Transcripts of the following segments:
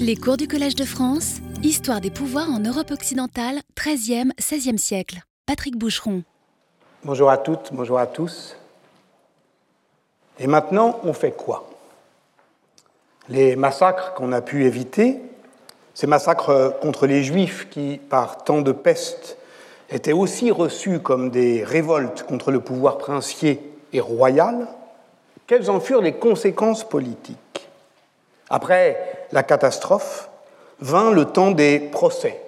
Les cours du Collège de France, Histoire des pouvoirs en Europe occidentale, 13e, 16e siècle. Patrick Boucheron. Bonjour à toutes, bonjour à tous. Et maintenant, on fait quoi? Les massacres qu'on a pu éviter, ces massacres contre les Juifs qui, par temps de peste, étaient aussi reçus comme des révoltes contre le pouvoir princier et royal, quelles en furent les conséquences politiques? Après la catastrophe, vint le temps des procès,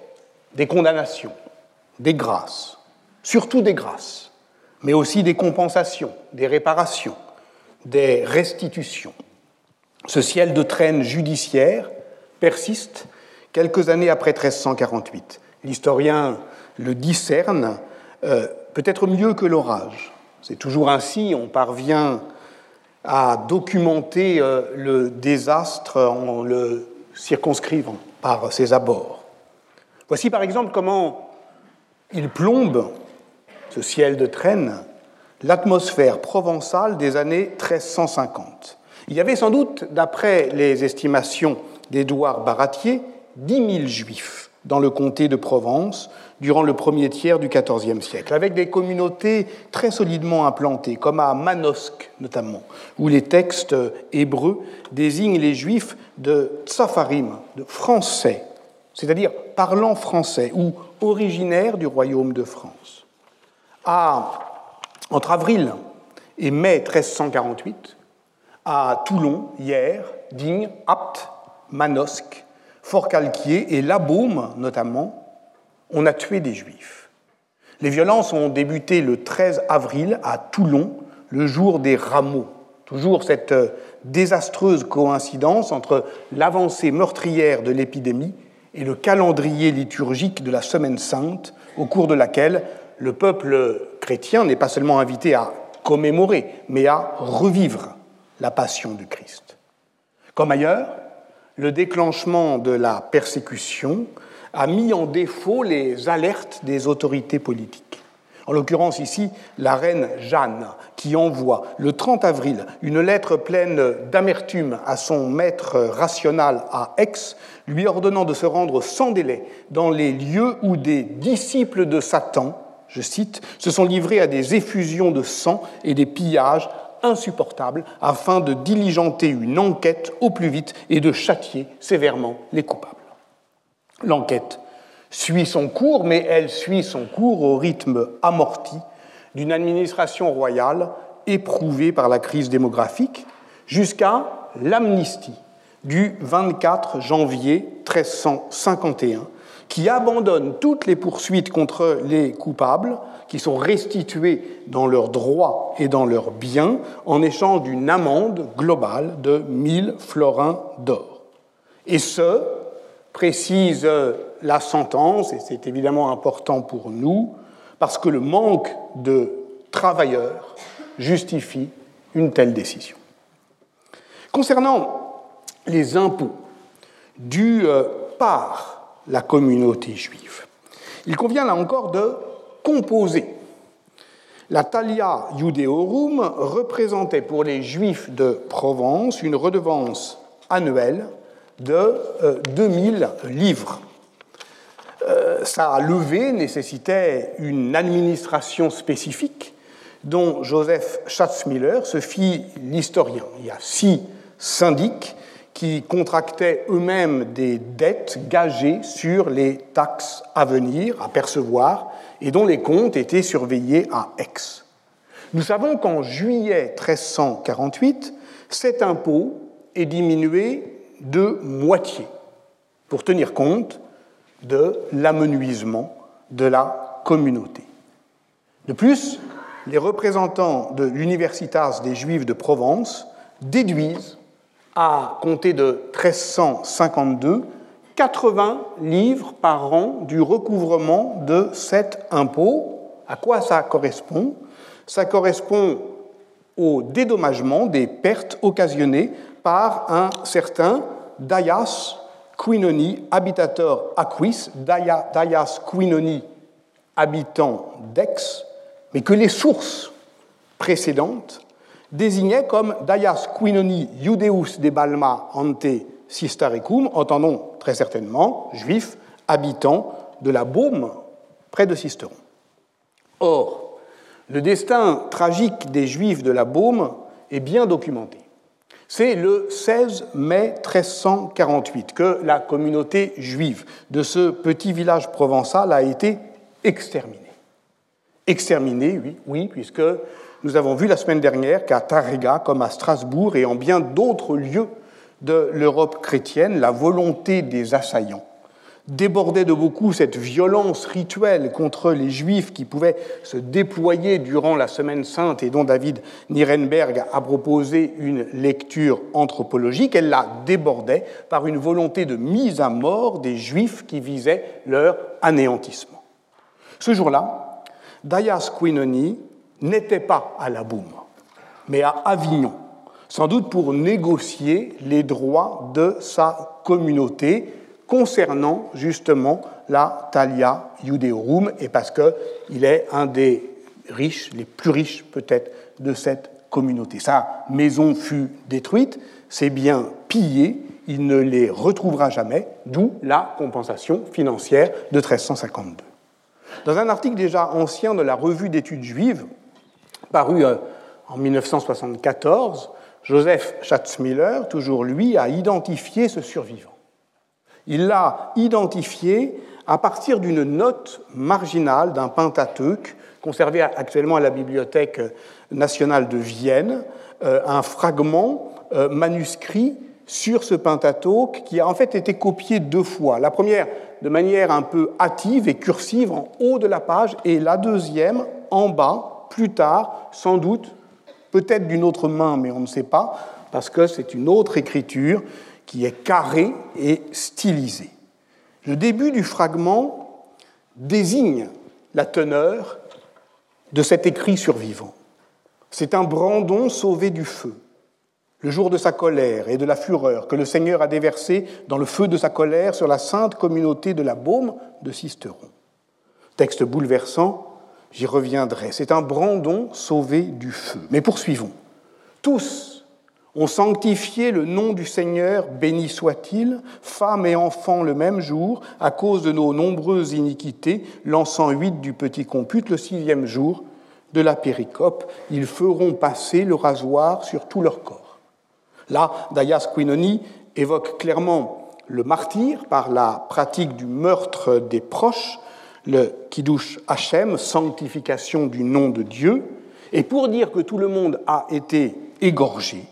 des condamnations, des grâces, surtout des grâces, mais aussi des compensations, des réparations, des restitutions. Ce ciel de traîne judiciaire persiste quelques années après 1348. L'historien le discerne euh, peut-être mieux que l'orage. C'est toujours ainsi, on parvient à documenter euh, le désastre en le circonscrivant par ses abords. Voici par exemple comment il plombe, ce ciel de traîne, l'atmosphère provençale des années 1350. Il y avait sans doute, d'après les estimations d'Édouard Baratier, 10 000 juifs dans le comté de Provence durant le premier tiers du XIVe siècle, avec des communautés très solidement implantées, comme à Manosque notamment, où les textes hébreux désignent les juifs de Tsafarim, de français, c'est-à-dire parlant français ou originaires du royaume de France. entre avril et mai 1348, à Toulon, hier, Digne, Apt, Manosque, Fort-Calquier et La Baume notamment, on a tué des juifs. Les violences ont débuté le 13 avril à Toulon, le jour des rameaux. Toujours cette euh, désastreuse coïncidence entre l'avancée meurtrière de l'épidémie et le calendrier liturgique de la Semaine sainte, au cours de laquelle le peuple chrétien n'est pas seulement invité à commémorer, mais à revivre la passion du Christ. Comme ailleurs, le déclenchement de la persécution a mis en défaut les alertes des autorités politiques. En l'occurrence ici, la reine Jeanne, qui envoie le 30 avril une lettre pleine d'amertume à son maître rational à Aix, lui ordonnant de se rendre sans délai dans les lieux où des disciples de Satan, je cite, se sont livrés à des effusions de sang et des pillages insupportables afin de diligenter une enquête au plus vite et de châtier sévèrement les coupables. L'enquête suit son cours, mais elle suit son cours au rythme amorti d'une administration royale éprouvée par la crise démographique, jusqu'à l'amnistie du 24 janvier 1351, qui abandonne toutes les poursuites contre les coupables, qui sont restitués dans leurs droits et dans leurs biens, en échange d'une amende globale de 1000 florins d'or. Et ce, précise la sentence, et c'est évidemment important pour nous, parce que le manque de travailleurs justifie une telle décision. Concernant les impôts dus euh, par la communauté juive, il convient là encore de composer. La talia judeorum représentait pour les juifs de Provence une redevance annuelle de 2000 euh, livres. Euh, sa levée nécessitait une administration spécifique dont Joseph Schatzmiller se fit l'historien. Il y a six syndics qui contractaient eux-mêmes des dettes gagées sur les taxes à venir, à percevoir, et dont les comptes étaient surveillés à Aix. Nous savons qu'en juillet 1348, cet impôt est diminué de moitié pour tenir compte de l'amenuisement de la communauté. De plus, les représentants de l'Universitas des Juifs de Provence déduisent, à compter de 1352, 80 livres par an du recouvrement de cet impôt. À quoi ça correspond? Ça correspond au dédommagement des pertes occasionnées par un certain Daias Quinoni, habitateur aquis, Daias Quinoni, habitant d'Aix, mais que les sources précédentes désignaient comme Daias Quinoni Iudeus de Balma ante Sistaricum, entendons très certainement juifs habitant de la Baume près de Sisteron. Or, le destin tragique des juifs de la Baume est bien documenté. C'est le 16 mai 1348 que la communauté juive de ce petit village provençal a été exterminée. Exterminée, oui, oui, puisque nous avons vu la semaine dernière qu'à Tariga, comme à Strasbourg et en bien d'autres lieux de l'Europe chrétienne, la volonté des assaillants débordait de beaucoup cette violence rituelle contre les Juifs qui pouvaient se déployer durant la Semaine sainte et dont David Nierenberg a proposé une lecture anthropologique, elle la débordait par une volonté de mise à mort des Juifs qui visaient leur anéantissement. Ce jour-là, Dayas Quinoni n'était pas à la Boum, mais à Avignon, sans doute pour négocier les droits de sa communauté concernant justement la Thalia Judeorum, et parce qu'il est un des riches, les plus riches peut-être, de cette communauté. Sa maison fut détruite, ses biens pillés, il ne les retrouvera jamais, d'où la compensation financière de 1352. Dans un article déjà ancien de la Revue d'études juives, paru euh, en 1974, Joseph Schatzmiller, toujours lui, a identifié ce survivant. Il l'a identifié à partir d'une note marginale d'un Pentateuque conservé actuellement à la Bibliothèque nationale de Vienne, euh, un fragment euh, manuscrit sur ce Pentateuque qui a en fait été copié deux fois. La première de manière un peu hâtive et cursive en haut de la page et la deuxième en bas, plus tard, sans doute, peut-être d'une autre main, mais on ne sait pas, parce que c'est une autre écriture qui est carré et stylisé. Le début du fragment désigne la teneur de cet écrit survivant. C'est un brandon sauvé du feu, le jour de sa colère et de la fureur que le Seigneur a déversé dans le feu de sa colère sur la sainte communauté de la Baume de Sisteron. Texte bouleversant, j'y reviendrai. C'est un brandon sauvé du feu. Mais poursuivons. Tous ont sanctifié le nom du Seigneur, béni soit-il, femmes et enfants le même jour, à cause de nos nombreuses iniquités, l'encens huit du petit compute, le sixième jour de la péricope, ils feront passer le rasoir sur tout leur corps. Là, Dayas Quinoni évoque clairement le martyr par la pratique du meurtre des proches, le Kiddush Hachem, sanctification du nom de Dieu, et pour dire que tout le monde a été égorgé,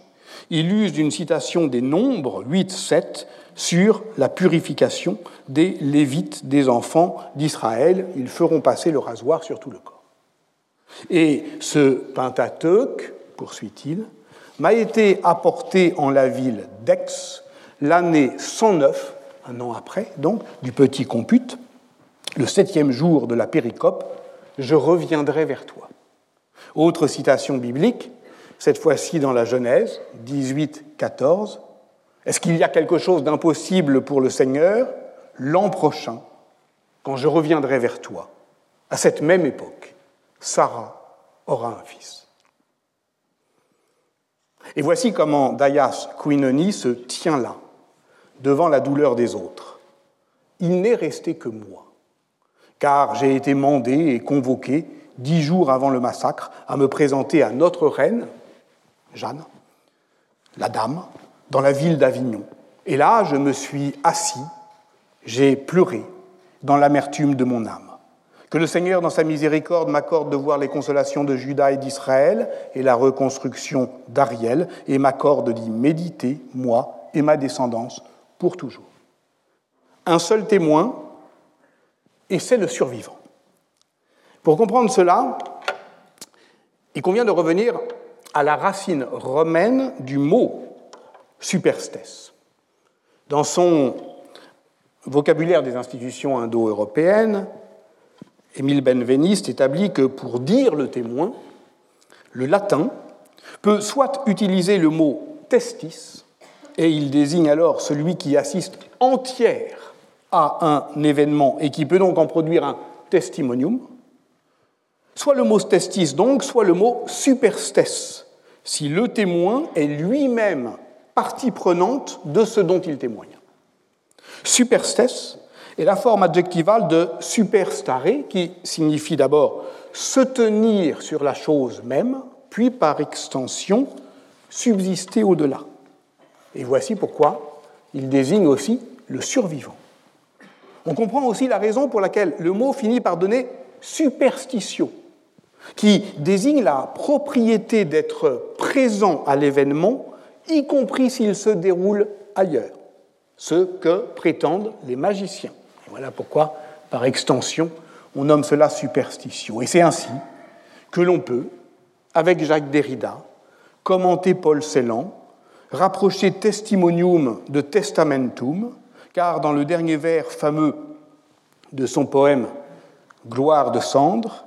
il use d'une citation des Nombres 8-7 sur la purification des Lévites, des enfants d'Israël. Ils feront passer le rasoir sur tout le corps. Et ce Pentateuque, poursuit-il, m'a été apporté en la ville d'Aix l'année 109, un an après, donc, du petit compute, le septième jour de la péricope, je reviendrai vers toi. Autre citation biblique, cette fois-ci dans la Genèse 18, 14. Est-ce qu'il y a quelque chose d'impossible pour le Seigneur L'an prochain, quand je reviendrai vers toi, à cette même époque, Sarah aura un fils. Et voici comment Dayas Quinoni se tient là, devant la douleur des autres. Il n'est resté que moi, car j'ai été mandé et convoqué dix jours avant le massacre à me présenter à notre reine, Jeanne, la dame, dans la ville d'Avignon. Et là, je me suis assis, j'ai pleuré dans l'amertume de mon âme. Que le Seigneur, dans sa miséricorde, m'accorde de voir les consolations de Judas et d'Israël et la reconstruction d'Ariel, et m'accorde d'y méditer, moi et ma descendance, pour toujours. Un seul témoin, et c'est le survivant. Pour comprendre cela, il convient de revenir à la racine romaine du mot superstès. Dans son vocabulaire des institutions indo-européennes, Émile Benveniste établit que pour dire le témoin, le latin peut soit utiliser le mot testis, et il désigne alors celui qui assiste entière à un événement et qui peut donc en produire un testimonium, soit le mot testis donc, soit le mot superstes, si le témoin est lui-même partie prenante de ce dont il témoigne. Superstes est la forme adjectivale de superstare, qui signifie d'abord se tenir sur la chose même, puis par extension subsister au-delà. Et voici pourquoi il désigne aussi le survivant. On comprend aussi la raison pour laquelle le mot finit par donner superstitio, qui désigne la propriété d'être présent à l'événement, y compris s'il se déroule ailleurs, ce que prétendent les magiciens. voilà pourquoi, par extension, on nomme cela superstitio. Et c'est ainsi que l'on peut, avec Jacques Derrida, commenter Paul Celan, rapprocher testimonium de testamentum, car dans le dernier vers fameux de son poème Gloire de cendre,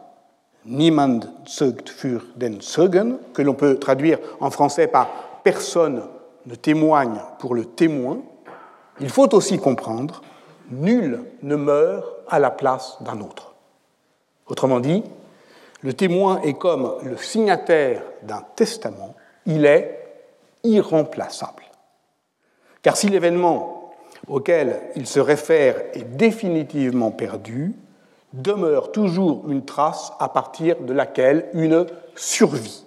Niemand zeugt für den Zeugen, que l'on peut traduire en français par Personne ne témoigne pour le témoin, il faut aussi comprendre Nul ne meurt à la place d'un autre. Autrement dit, le témoin est comme le signataire d'un testament, il est irremplaçable. Car si l'événement auquel il se réfère est définitivement perdu, demeure toujours une trace à partir de laquelle une survie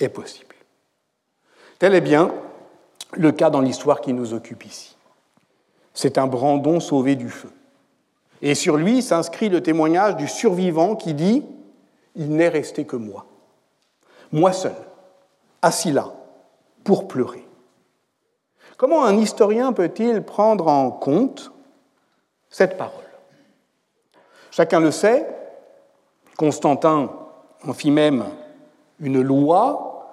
est possible. Tel est bien le cas dans l'histoire qui nous occupe ici. C'est un Brandon sauvé du feu. Et sur lui s'inscrit le témoignage du survivant qui dit ⁇ Il n'est resté que moi, moi seul, assis là, pour pleurer. Comment un historien peut-il prendre en compte cette parole? Chacun le sait, Constantin en fit même une loi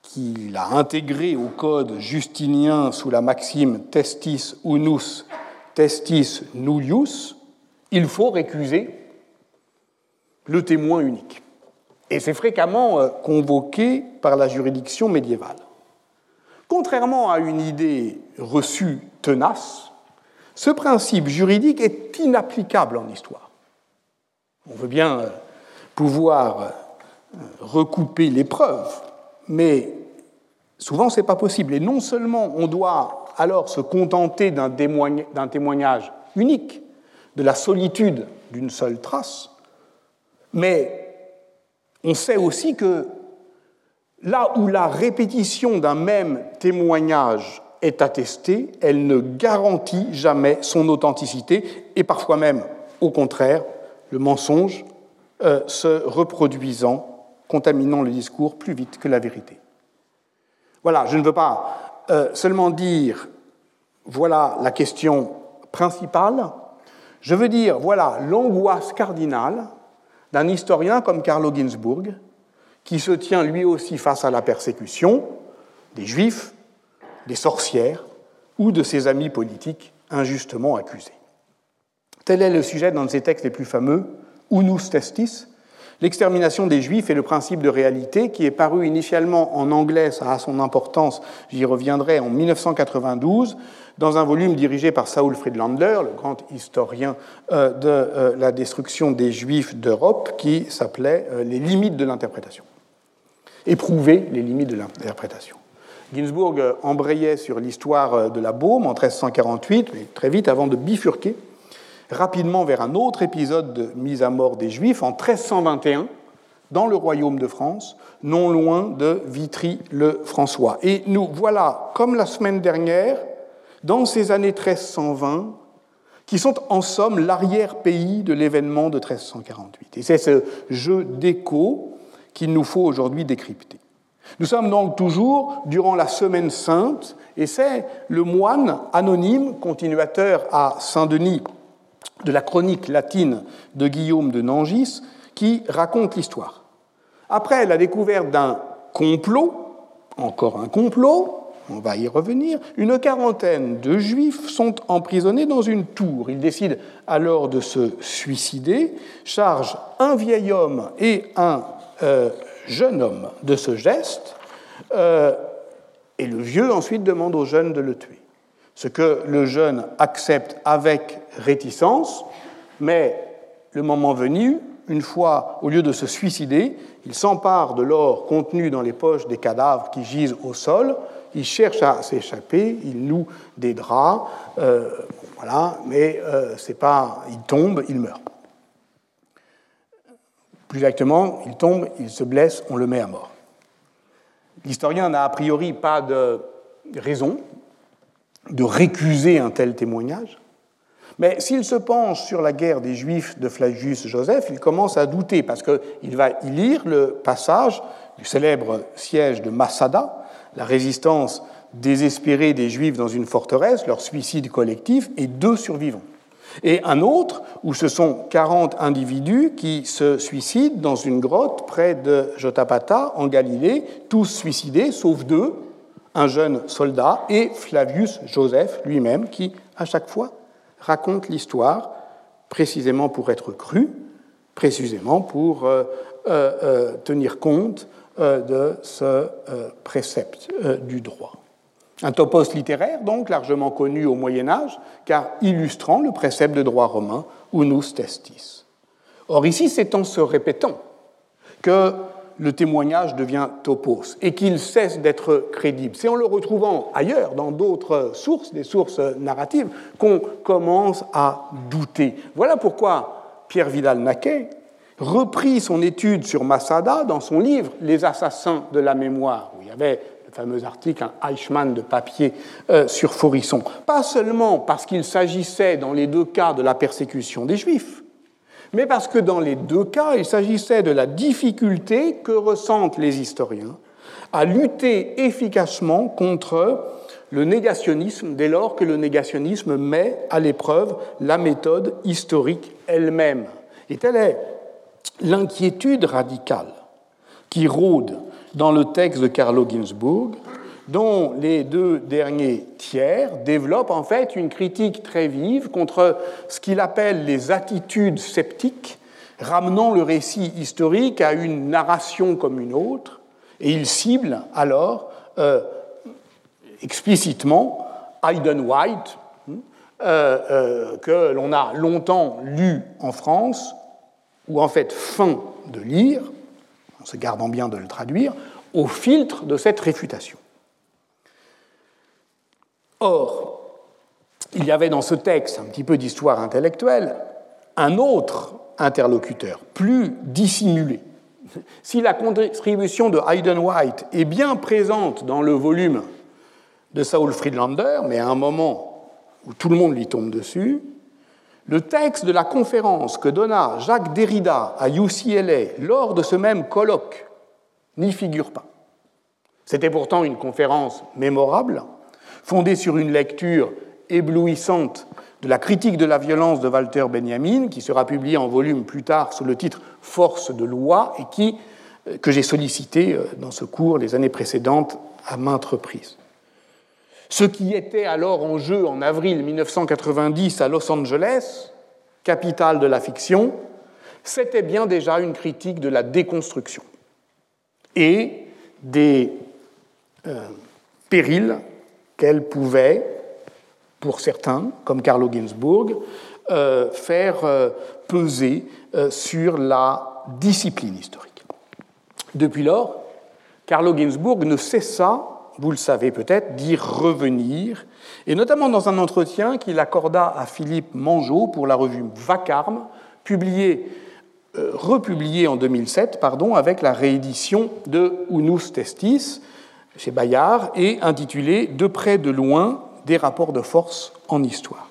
qu'il a intégrée au code justinien sous la maxime testis unus, testis nullius, il faut récuser le témoin unique. Et c'est fréquemment euh, convoqué par la juridiction médiévale. Contrairement à une idée reçue tenace, ce principe juridique est inapplicable en histoire. On veut bien euh, pouvoir euh, recouper les preuves, mais souvent ce n'est pas possible. Et non seulement on doit alors se contenter d'un témoignage unique, de la solitude d'une seule trace, mais on sait aussi que là où la répétition d'un même témoignage est attestée, elle ne garantit jamais son authenticité et parfois même, au contraire, le mensonge euh, se reproduisant, contaminant le discours plus vite que la vérité. Voilà, je ne veux pas euh, seulement dire voilà la question principale, je veux dire voilà l'angoisse cardinale d'un historien comme Carlo Ginzburg, qui se tient lui aussi face à la persécution des juifs, des sorcières ou de ses amis politiques injustement accusés. Tel est le sujet d'un de ses textes les plus fameux, Unus Testis, L'extermination des Juifs et le principe de réalité, qui est paru initialement en anglais, ça a son importance, j'y reviendrai, en 1992, dans un volume dirigé par Saul Friedlander, le grand historien euh, de euh, la destruction des Juifs d'Europe, qui s'appelait euh, Les limites de l'interprétation. Éprouver les limites de l'interprétation. Ginsburg embrayait sur l'histoire de la Baume en 1348, mais très vite avant de bifurquer rapidement vers un autre épisode de mise à mort des Juifs en 1321 dans le royaume de France, non loin de Vitry-le-François. Et nous voilà, comme la semaine dernière, dans ces années 1320, qui sont en somme l'arrière-pays de l'événement de 1348. Et c'est ce jeu d'écho qu'il nous faut aujourd'hui décrypter. Nous sommes donc toujours durant la Semaine sainte, et c'est le moine anonyme, continuateur à Saint-Denis de la chronique latine de Guillaume de Nangis qui raconte l'histoire. Après la découverte d'un complot, encore un complot, on va y revenir, une quarantaine de juifs sont emprisonnés dans une tour. Ils décident alors de se suicider, chargent un vieil homme et un euh, jeune homme de ce geste, euh, et le vieux ensuite demande au jeune de le tuer ce que le jeune accepte avec réticence, mais le moment venu, une fois, au lieu de se suicider, il s'empare de l'or contenu dans les poches des cadavres qui gisent au sol, il cherche à s'échapper, il noue des draps, euh, voilà, mais euh, c'est pas, il tombe, il meurt. Plus exactement, il tombe, il se blesse, on le met à mort. L'historien n'a a priori pas de raison de récuser un tel témoignage, mais s'il se penche sur la guerre des Juifs de Flavius Joseph, il commence à douter, parce qu'il va y lire le passage du célèbre siège de Massada, la résistance désespérée des Juifs dans une forteresse, leur suicide collectif, et deux survivants. Et un autre où ce sont 40 individus qui se suicident dans une grotte près de Jotapata, en Galilée, tous suicidés, sauf deux, un jeune soldat et Flavius Joseph lui-même, qui, à chaque fois, raconte l'histoire précisément pour être cru, précisément pour euh, euh, euh, tenir compte de ce précepte du droit. Un topos littéraire, donc, largement connu au Moyen Âge, car illustrant le précepte de droit romain, unus testis. Or ici, c'est en se répétant que le témoignage devient topos et qu'il cesse d'être crédible. C'est en le retrouvant ailleurs, dans d'autres sources, des sources narratives, qu'on commence à douter. Voilà pourquoi Pierre Vidal-Naquet reprit son étude sur Masada dans son livre Les assassins de la mémoire, où il y avait le fameux article, un Eichmann de papier euh, sur Forisson. Pas seulement parce qu'il s'agissait dans les deux cas de la persécution des Juifs, mais parce que dans les deux cas, il s'agissait de la difficulté que ressentent les historiens à lutter efficacement contre le négationnisme dès lors que le négationnisme met à l'épreuve la méthode historique elle-même. Et telle est l'inquiétude radicale qui rôde dans le texte de Carlo Ginzburg dont les deux derniers tiers développent en fait une critique très vive contre ce qu'il appelle les attitudes sceptiques, ramenant le récit historique à une narration comme une autre, et il cible alors euh, explicitement Hayden White, hein, euh, euh, que l'on a longtemps lu en France, ou en fait fin de lire, en se gardant bien de le traduire, au filtre de cette réfutation. Or, il y avait dans ce texte un petit peu d'histoire intellectuelle un autre interlocuteur, plus dissimulé. Si la contribution de Hayden White est bien présente dans le volume de Saul Friedlander, mais à un moment où tout le monde lui tombe dessus, le texte de la conférence que donna Jacques Derrida à UCLA lors de ce même colloque n'y figure pas. C'était pourtant une conférence mémorable, fondée sur une lecture éblouissante de la critique de la violence de Walter Benjamin, qui sera publiée en volume plus tard sous le titre Force de loi et qui, euh, que j'ai sollicité euh, dans ce cours les années précédentes à maintes reprises. Ce qui était alors en jeu en avril 1990 à Los Angeles, capitale de la fiction, c'était bien déjà une critique de la déconstruction et des euh, périls qu'elle pouvait, pour certains, comme Carlo Ginzburg, euh, faire euh, peser euh, sur la discipline historique. Depuis lors, Carlo Ginzburg ne cessa, vous le savez peut-être, d'y revenir, et notamment dans un entretien qu'il accorda à Philippe Mangeot pour la revue Vacarme, publié, republié en 2007 pardon, avec la réédition de Unus Testis, chez Bayard et intitulé De près de loin des rapports de force en histoire.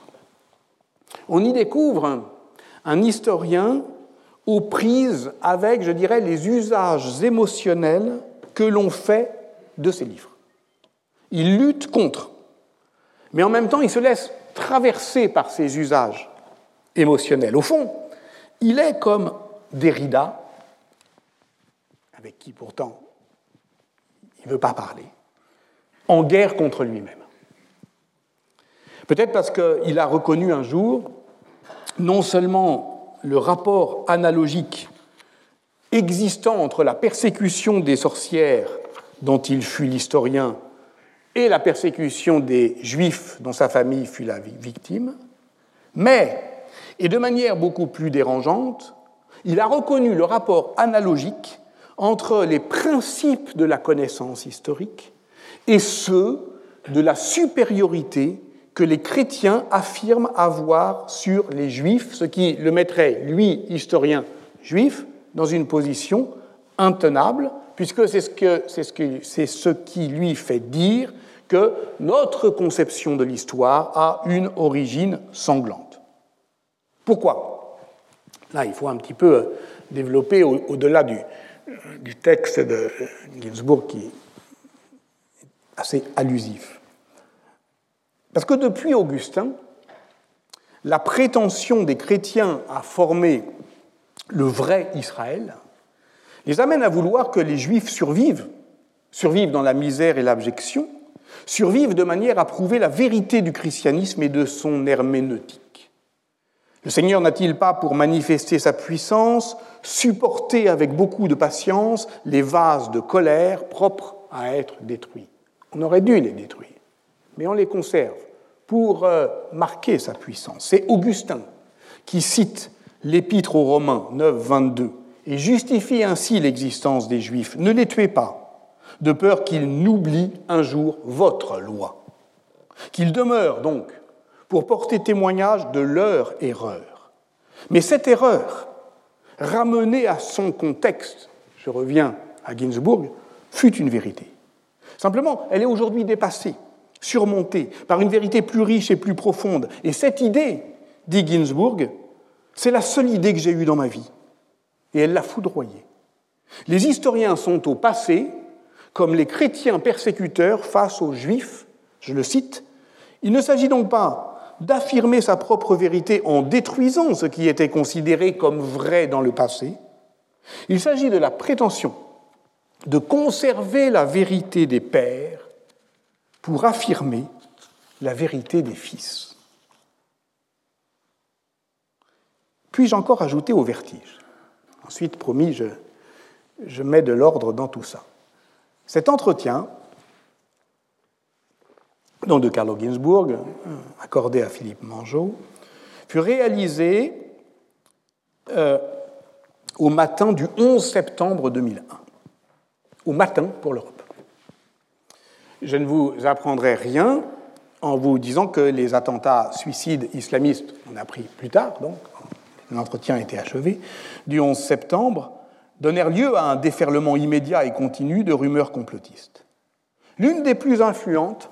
On y découvre un historien aux prises avec, je dirais, les usages émotionnels que l'on fait de ces livres. Il lutte contre, mais en même temps il se laisse traverser par ces usages émotionnels. Au fond, il est comme Derrida, avec qui pourtant il ne veut pas parler, en guerre contre lui-même. Peut-être parce qu'il a reconnu un jour non seulement le rapport analogique existant entre la persécution des sorcières dont il fut l'historien et la persécution des juifs dont sa famille fut la victime, mais, et de manière beaucoup plus dérangeante, il a reconnu le rapport analogique entre les principes de la connaissance historique et ceux de la supériorité que les chrétiens affirment avoir sur les juifs, ce qui le mettrait, lui, historien juif, dans une position intenable, puisque c'est ce, qui lui fait dire que notre conception de l'histoire a une origine sanglante. Pourquoi? Là, il faut un petit peu développer au-delà du, du texte de Ginsburg qui est assez allusif. Parce que depuis Augustin, la prétention des chrétiens à former le vrai Israël les amène à vouloir que les juifs survivent, survivent dans la misère et l'abjection, survivent de manière à prouver la vérité du christianisme et de son herméneutique. Le Seigneur n'a-t-il pas, pour manifester sa puissance, supporté avec beaucoup de patience les vases de colère propres à être détruits On aurait dû les détruire, mais on les conserve pour euh, marquer sa puissance. C'est Augustin qui cite l'Épître aux Romains 9, 22 et justifie ainsi l'existence des Juifs. Ne les tuez pas, de peur qu'ils n'oublient un jour votre loi. Qu'ils demeurent donc pour porter témoignage de leur erreur. Mais cette erreur, ramenée à son contexte, je reviens à Ginsburg, fut une vérité. Simplement, elle est aujourd'hui dépassée, surmontée par une vérité plus riche et plus profonde. Et cette idée, dit Ginsburg, c'est la seule idée que j'ai eue dans ma vie et elle l'a foudroyé. Les historiens sont au passé comme les chrétiens persécuteurs face aux juifs, je le cite, il ne s'agit donc pas d'affirmer sa propre vérité en détruisant ce qui était considéré comme vrai dans le passé, il s'agit de la prétention de conserver la vérité des pères pour affirmer la vérité des fils. Puis-je encore ajouter au vertige? Ensuite, promis, je, mets de l'ordre dans tout ça. Cet entretien, donc de Carlo Ginzburg, accordé à Philippe Mangeot, fut réalisé euh, au matin du 11 septembre 2001. Au matin pour l'Europe. Je ne vous apprendrai rien en vous disant que les attentats suicides islamistes, on a appris plus tard, donc, l'entretien été achevé, du 11 septembre, donnèrent lieu à un déferlement immédiat et continu de rumeurs complotistes. L'une des plus influentes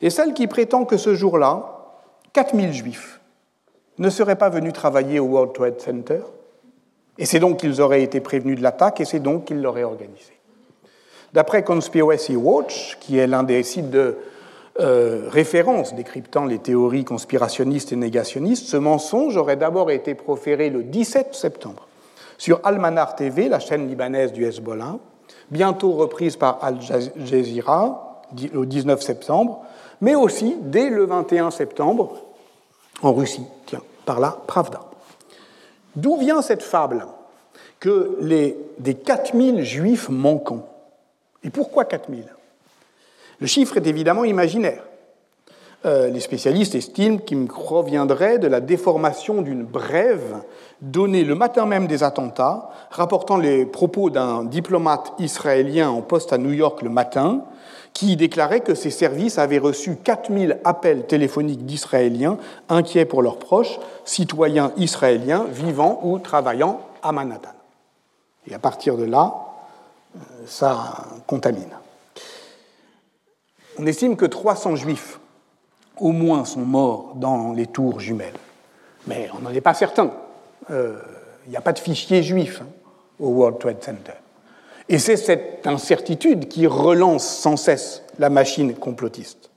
est celle qui prétend que ce jour-là, 4000 juifs ne seraient pas venus travailler au World Trade Center, et c'est donc qu'ils auraient été prévenus de l'attaque, et c'est donc qu'ils l'auraient organisée. D'après Conspiracy Watch, qui est l'un des sites de euh, référence décryptant les théories conspirationnistes et négationnistes, ce mensonge aurait d'abord été proféré le 17 septembre sur Al-Manar TV, la chaîne libanaise du Hezbollah, bientôt reprise par Al Jazeera le 19 septembre, mais aussi dès le 21 septembre en Russie, tiens, par la Pravda. D'où vient cette fable que les, des 4000 juifs manquants? Et pourquoi 4000 le chiffre est évidemment imaginaire. Euh, les spécialistes estiment qu'il proviendrait de la déformation d'une brève donnée le matin même des attentats, rapportant les propos d'un diplomate israélien en poste à New York le matin, qui déclarait que ses services avaient reçu 4000 appels téléphoniques d'Israéliens inquiets pour leurs proches, citoyens israéliens vivant ou travaillant à Manhattan. Et à partir de là, euh, ça contamine. On estime que 300 juifs, au moins, sont morts dans les tours jumelles. Mais on n'en est pas certain. Euh, il n'y a pas de fichier juif hein, au World Trade Center. Et c'est cette incertitude qui relance sans cesse la machine complotiste.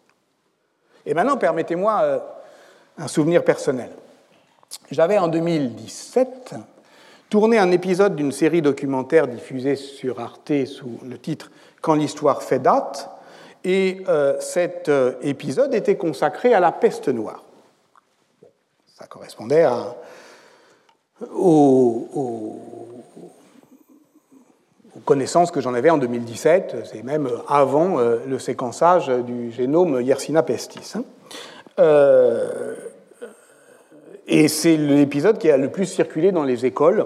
Et maintenant, permettez-moi euh, un souvenir personnel. J'avais en 2017 tourné un épisode d'une série documentaire diffusée sur Arte sous le titre Quand l'histoire fait date, et euh, cet euh, épisode était consacré à la peste noire. Ça correspondait aux, connaissances que j'en avais en 2017, c'est même avant euh, le séquençage du génome Yersina pestis. Hein. et c'est l'épisode qui a le plus circulé dans les écoles,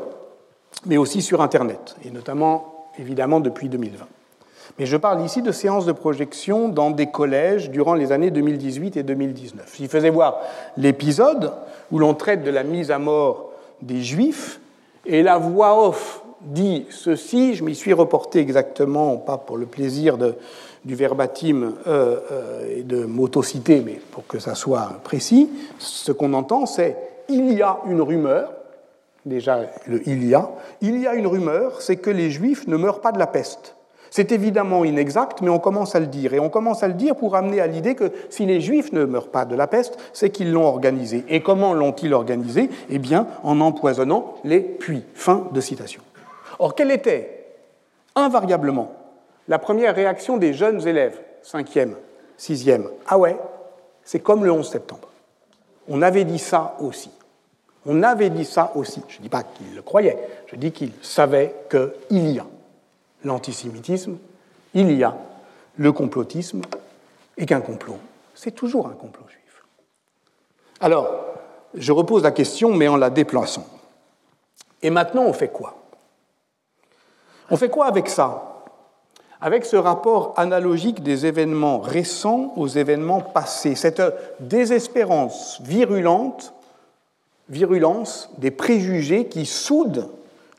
mais aussi sur Internet, et notamment évidemment depuis 2020. Mais je parle ici de séances de projection dans des collèges durant les années 2018 et 2019. J'y faisais voir l'épisode où l'on traite de la mise à mort des Juifs, et la voix off dit ceci, je m'y suis reporté exactement, pas pour le plaisir du verbatim euh, euh, et de m'autociter, mais pour que ça soit précis, ce qu'on entend, c'est il y a une rumeur, déjà le il y a, il y a une rumeur, c'est que les Juifs ne meurent pas de la peste. C'est évidemment inexact, mais on commence à le dire. Et on commence à le dire pour amener à l'idée que si les Juifs ne meurent pas de la peste, c'est qu'ils l'ont organisé. Et comment l'ont-ils organisé? Eh bien, en empoisonnant les puits. Fin de citation. Or, quelle était invariablement la première réaction des jeunes élèves, 5e, 6e Ah ouais, c'est comme le 11 septembre. On avait dit ça aussi. On avait dit ça aussi. Je ne dis pas qu'ils le croyaient, je dis qu'ils savaient qu'il y a l'antisémitisme, il y a le complotisme, et qu'un complot, c'est toujours un complot juif. Alors, je repose la question, mais en la déplaçant. Et maintenant, on fait quoi? On fait quoi avec ça? Avec ce rapport analogique des événements récents aux événements passés, cette désespérance virulente, virulence des préjugés qui soudent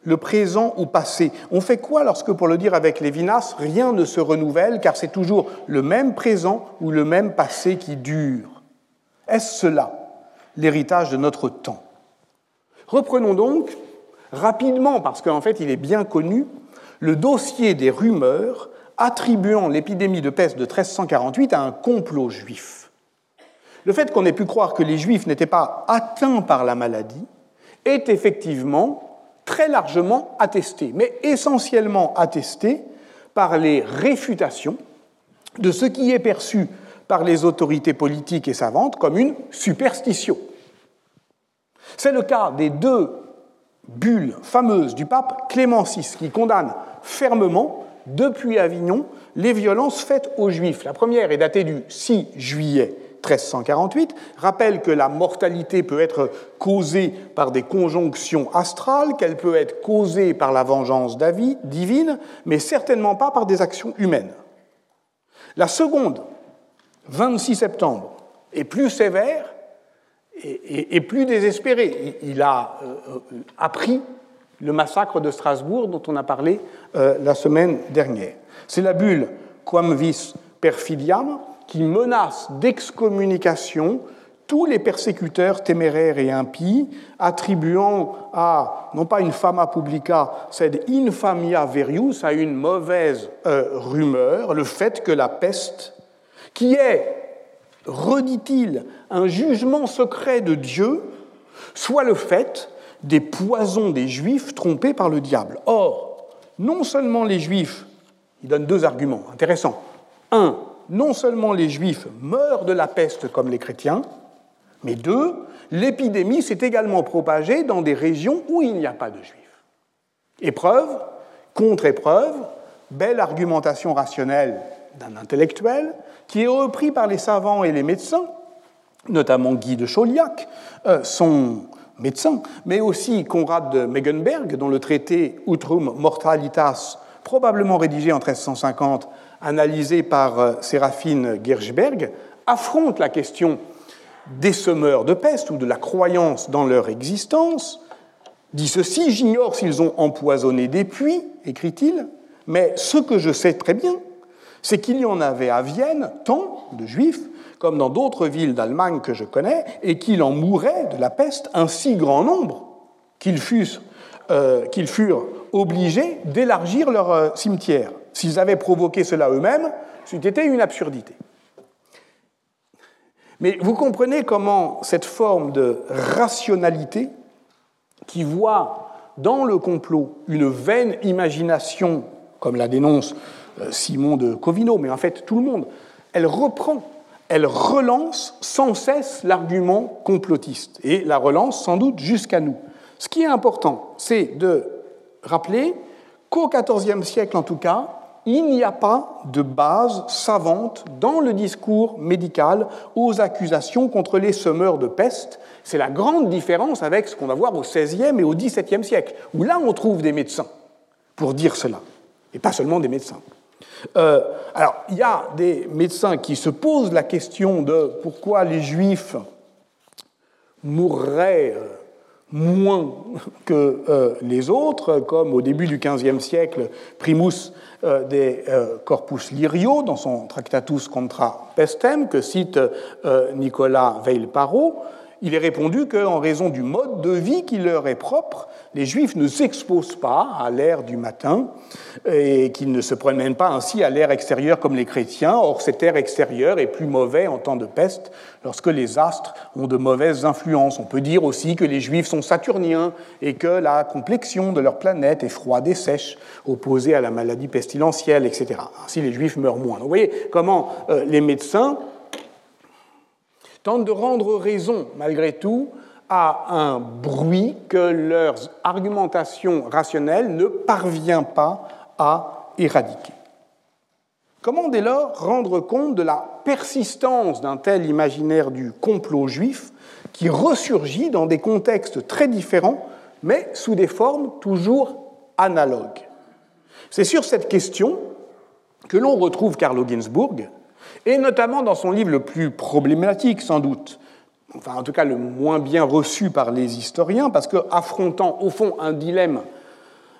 le présent ou passé. On fait quoi lorsque, pour le dire avec Lévinas, rien ne se renouvelle car c'est toujours le même présent ou le même passé qui dure? Est-ce cela l'héritage de notre temps? Reprenons donc rapidement, parce qu'en fait il est bien connu, le dossier des rumeurs attribuant l'épidémie de peste de 1348 à un complot juif. Le fait qu'on ait pu croire que les juifs n'étaient pas atteints par la maladie est effectivement très largement attesté, mais essentiellement attesté par les réfutations de ce qui est perçu par les autorités politiques et savantes comme une superstition. C'est le cas des deux bulles fameuses du pape Clément VI qui condamne fermement, depuis Avignon, les violences faites aux Juifs. La première est datée du 6 juillet 1348 rappelle que la mortalité peut être causée par des conjonctions astrales, qu'elle peut être causée par la vengeance divine, mais certainement pas par des actions humaines. La seconde, 26 septembre, est plus sévère et, plus désespérée. Il a euh, appris le massacre de Strasbourg dont on a parlé euh, la semaine dernière. C'est la bulle Quam vis perfidiam, qui menace d'excommunication tous les persécuteurs téméraires et impies, attribuant à, non pas une fama publica, c'est infamia verius, à une mauvaise euh, rumeur, le fait que la peste, qui est, redit-il, un jugement secret de Dieu, soit le fait des poisons des Juifs trompés par le diable. Or, non seulement les Juifs, il donne deux arguments intéressants. Un, non seulement les juifs meurent de la peste comme les chrétiens, mais deux, l'épidémie s'est également propagée dans des régions où il n'y a pas de juifs. Épreuve, contre-épreuve, belle argumentation rationnelle d'un intellectuel qui est repris par les savants et les médecins, notamment Guy de Chauliac, euh, son médecin, mais aussi Conrad de Megenberg, dont le traité Utrum Mortalitas, probablement rédigé en 1350, analysé par euh, Séraphine Gershberg, affronte la question des semeurs de peste ou de la croyance dans leur existence, dit ceci, j'ignore s'ils ont empoisonné des puits, écrit-il, mais ce que je sais très bien, c'est qu'il y en avait à Vienne tant de juifs comme dans d'autres villes d'Allemagne que je connais, et qu'il en mourait de la peste un si grand nombre qu'ils euh, furent obligés d'élargir leur euh, cimetière. S'ils avaient provoqué cela eux-mêmes, c'eût été une absurdité. Mais vous comprenez comment cette forme de rationalité qui voit dans le complot une vaine imagination, comme la dénonce Simon de Covino, mais en fait tout le monde, elle reprend, elle relance sans cesse l'argument complotiste, et la relance sans doute jusqu'à nous. Ce qui est important, c'est de rappeler qu'au XIVe siècle en tout cas, il n'y a pas de base savante dans le discours médical aux accusations contre les semeurs de peste. C'est la grande différence avec ce qu'on va voir au XVIe et au XVIIe siècle, où là on trouve des médecins pour dire cela, et pas seulement des médecins. Euh, alors, il y a des médecins qui se posent la question de pourquoi les juifs mourraient euh, moins que euh, les autres, comme au début du XVe siècle, Primus de Corpus Lirio, dans son Tractatus contra pestem, que cite Nicolas Veil-Parot, il est répondu qu'en raison du mode de vie qui leur est propre, les Juifs ne s'exposent pas à l'air du matin et qu'ils ne se promènent pas ainsi à l'air extérieur comme les chrétiens. Or, cet air extérieur est plus mauvais en temps de peste lorsque les astres ont de mauvaises influences. On peut dire aussi que les Juifs sont saturniens et que la complexion de leur planète est froide et sèche, opposée à la maladie pestilentielle, etc. Ainsi, les Juifs meurent moins. Vous voyez comment euh, les médecins tentent de rendre raison, malgré tout, à un bruit que leur argumentation rationnelle ne parvient pas à éradiquer. Comment dès lors rendre compte de la persistance d'un tel imaginaire du complot juif qui ressurgit dans des contextes très différents, mais sous des formes toujours analogues? C'est sur cette question que l'on retrouve Carlo Ginzburg, et notamment dans son livre le plus problématique sans doute, enfin en tout cas le moins bien reçu par les historiens, parce qu'affrontant au fond un dilemme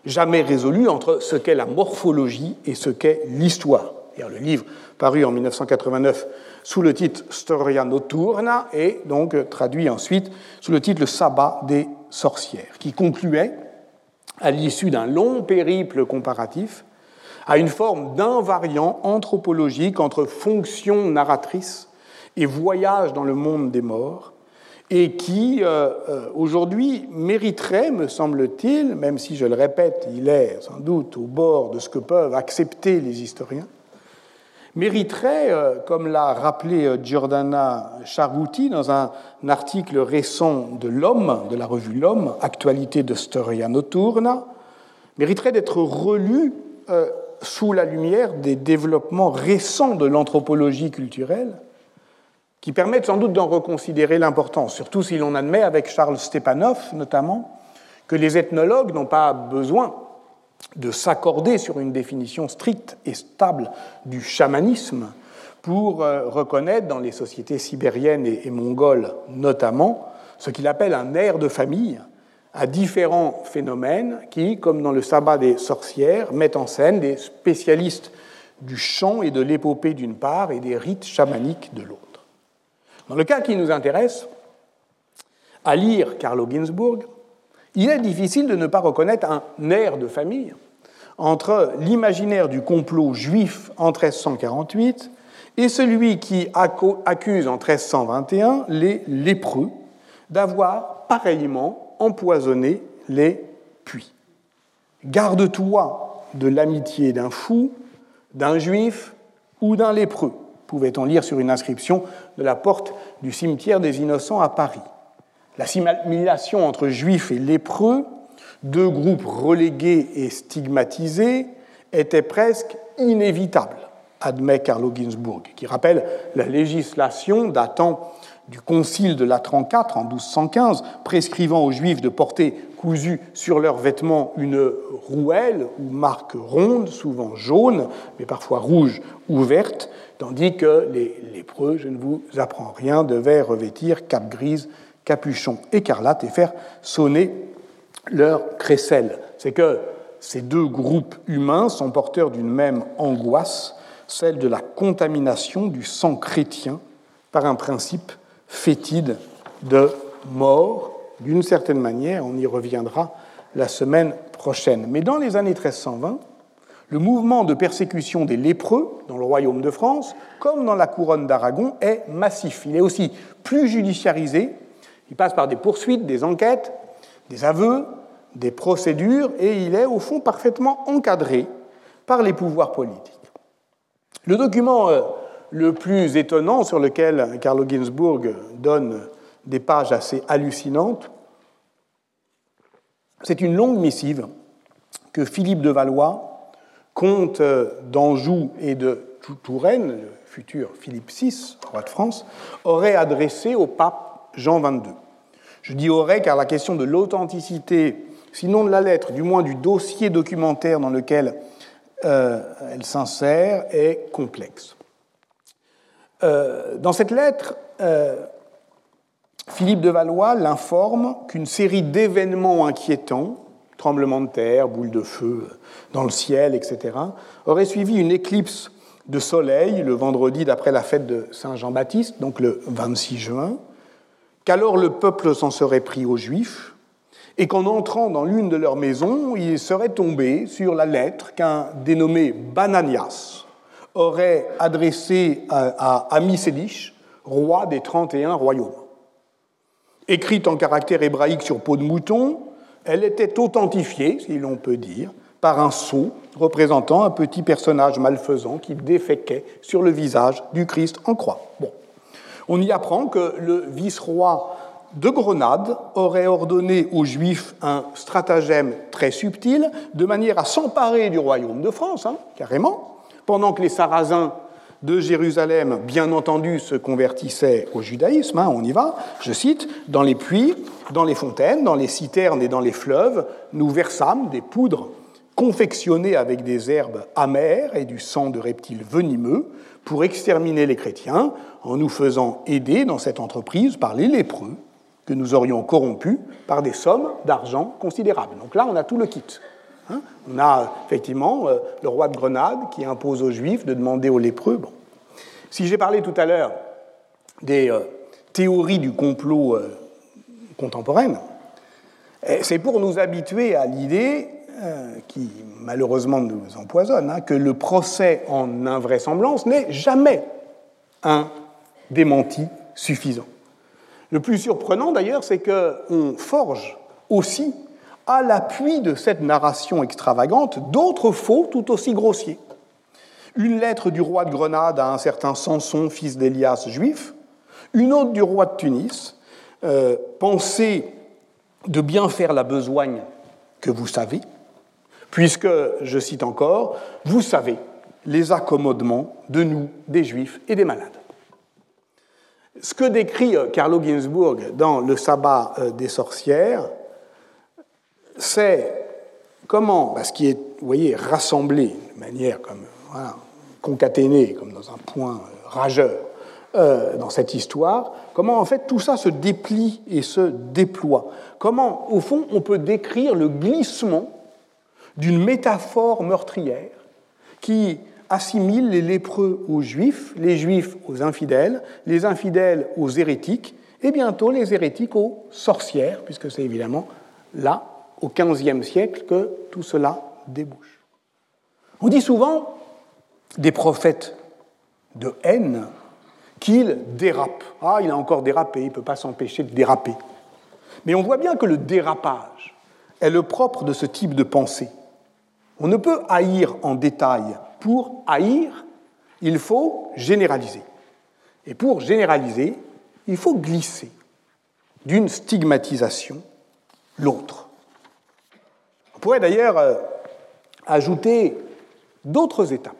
jamais résolu entre ce qu'est la morphologie et ce qu'est l'histoire. Le livre paru en 1989 sous le titre Storia Nocturna et donc traduit ensuite sous le titre Le sabbat des sorcières, qui concluait, à l'issue d'un long périple comparatif, à une forme d'invariant anthropologique entre fonction narratrice et voyage dans le monde des morts, et qui, euh, euh, aujourd'hui, mériterait, me semble-t-il, même si je le répète, il est sans doute au bord de ce que peuvent accepter les historiens, mériterait, euh, comme l'a rappelé Giordana Charuti dans un article récent de L'Homme, de la revue L'Homme, Actualité de Storia Nocturna, mériterait d'être relu sous la lumière des développements récents de l'anthropologie culturelle, qui permettent sans doute d'en reconsidérer l'importance, surtout si l'on admet, avec Charles Stepanov notamment, que les ethnologues n'ont pas besoin de s'accorder sur une définition stricte et stable du chamanisme pour euh, reconnaître dans les sociétés sibériennes et mongoles notamment ce qu'il appelle un air de famille, à différents phénomènes qui, comme dans le sabbat des sorcières, mettent en scène des spécialistes du chant et de l'épopée d'une part et des rites chamaniques de l'autre. Dans le cas qui nous intéresse, à lire Carlo Ginzburg, il est difficile de ne pas reconnaître un air de famille entre l'imaginaire du complot juif en 1348 et celui qui accuse en 1321 les lépreux d'avoir pareillement empoisonner les puits. Garde-toi de l'amitié d'un fou, d'un juif ou d'un lépreux, pouvait-on lire sur une inscription de la porte du cimetière des Innocents à Paris. L'assimilation entre juifs et lépreux, deux groupes relégués et stigmatisés, était presque inévitable, admet Carlo Ginzburg, qui rappelle la législation datant du Concile de Latran IV en 1215, prescrivant aux Juifs de porter cousu sur leurs vêtements une rouelle ou marque ronde, souvent jaune, mais parfois rouge ou verte, tandis que les lépreux, je ne vous apprends rien, devaient revêtir cape grise, capuchon écarlate et faire sonner leur crécelle. C'est que ces deux groupes humains sont porteurs d'une même angoisse, celle de la contamination du sang chrétien par un principe fétide de mort, d'une certaine manière, on y reviendra la semaine prochaine. Mais dans les années 1320, le mouvement de persécution des lépreux dans le royaume de France, comme dans la couronne d'Aragon, est massif. Il est aussi plus judiciarisé, il passe par des poursuites, des enquêtes, des aveux, des procédures, et il est au fond parfaitement encadré par les pouvoirs politiques. Le document euh, le plus étonnant sur lequel Carlo Ginzburg donne des pages assez hallucinantes, c'est une longue missive que Philippe de Valois, comte d'Anjou et de Touraine, le futur Philippe VI, roi de France, aurait adressée au pape Jean XXII. Je dis aurait car la question de l'authenticité, sinon de la lettre, du moins du dossier documentaire dans lequel elle s'insère, est complexe. dans cette lettre, Philippe de Valois l'informe qu'une série d'événements inquiétants, tremblements de terre, boules de feu dans le ciel, etc., aurait suivi une éclipse de soleil le vendredi d'après la fête de Saint Jean-Baptiste, donc le 26 juin, qu'alors le peuple s'en serait pris aux Juifs, et qu'en entrant dans l'une de leurs maisons, il serait tombé sur la lettre qu'un dénommé Bananias aurait adressée à, à roi des 31 royaumes. Écrite en caractère hébraïque sur peau de mouton, elle était authentifiée, si l'on peut dire, par un sceau représentant un petit personnage malfaisant qui déféquait sur le visage du Christ en croix. On y apprend que le vice-roi de Grenade aurait ordonné aux Juifs un stratagème très subtil de manière à s'emparer du royaume de France, hein, carrément, pendant que les Sarrasins de Jérusalem, bien entendu, se convertissaient au judaïsme, hein, on y va, je cite, dans les puits, dans les fontaines, dans les citernes et dans les fleuves, nous versâmes des poudres confectionnées avec des herbes amères et du sang de reptiles venimeux pour exterminer les chrétiens en nous faisant aider dans cette entreprise par les lépreux que nous aurions corrompus par des sommes d'argent considérables. Donc là, on a tout le kit. Hein? on a effectivement euh, le roi de Grenade qui impose aux Juifs de demander aux lépreux. Si j'ai parlé tout à l'heure des euh, théories du complot euh, contemporaine, eh, c'est pour nous habituer à l'idée qui malheureusement nous empoisonne, hein, que le procès en invraisemblance n'est jamais un démenti suffisant. Le plus surprenant d'ailleurs, c'est qu'on forge aussi à l'appui de cette narration extravagante d'autres faux tout aussi grossiers. Une lettre du roi de Grenade à un certain Samson, fils d'Élias juif, une autre du roi de Tunis, euh, pensez de bien faire la besogne que vous savez, puisque, je cite encore, vous savez les accommodements de nous, des juifs et des malades. Ce que décrit euh, Carlo Ginzburg dans Le sabbat euh, des sorcières, c'est comment, ce qui est, voyez, rassemblé de manière comme concaténée, comme dans un point euh, rageur euh, dans cette histoire, comment en fait tout ça se déplie et se déploie. Comment, au fond, on peut décrire le glissement d'une métaphore meurtrière qui assimile les lépreux aux juifs, les juifs aux infidèles, les infidèles aux hérétiques, et bientôt les hérétiques aux sorcières, puisque c'est évidemment là au XVe siècle que tout cela débouche. On dit souvent des prophètes de haine qu'ils dérapent. Ah, il a encore dérapé, il ne peut pas s'empêcher de déraper. Mais on voit bien que le dérapage est le propre de ce type de pensée. On ne peut haïr en détail. Pour haïr, il faut généraliser. Et pour généraliser, il faut glisser d'une stigmatisation l'autre. On pourrait d'ailleurs euh, ajouter d'autres étapes,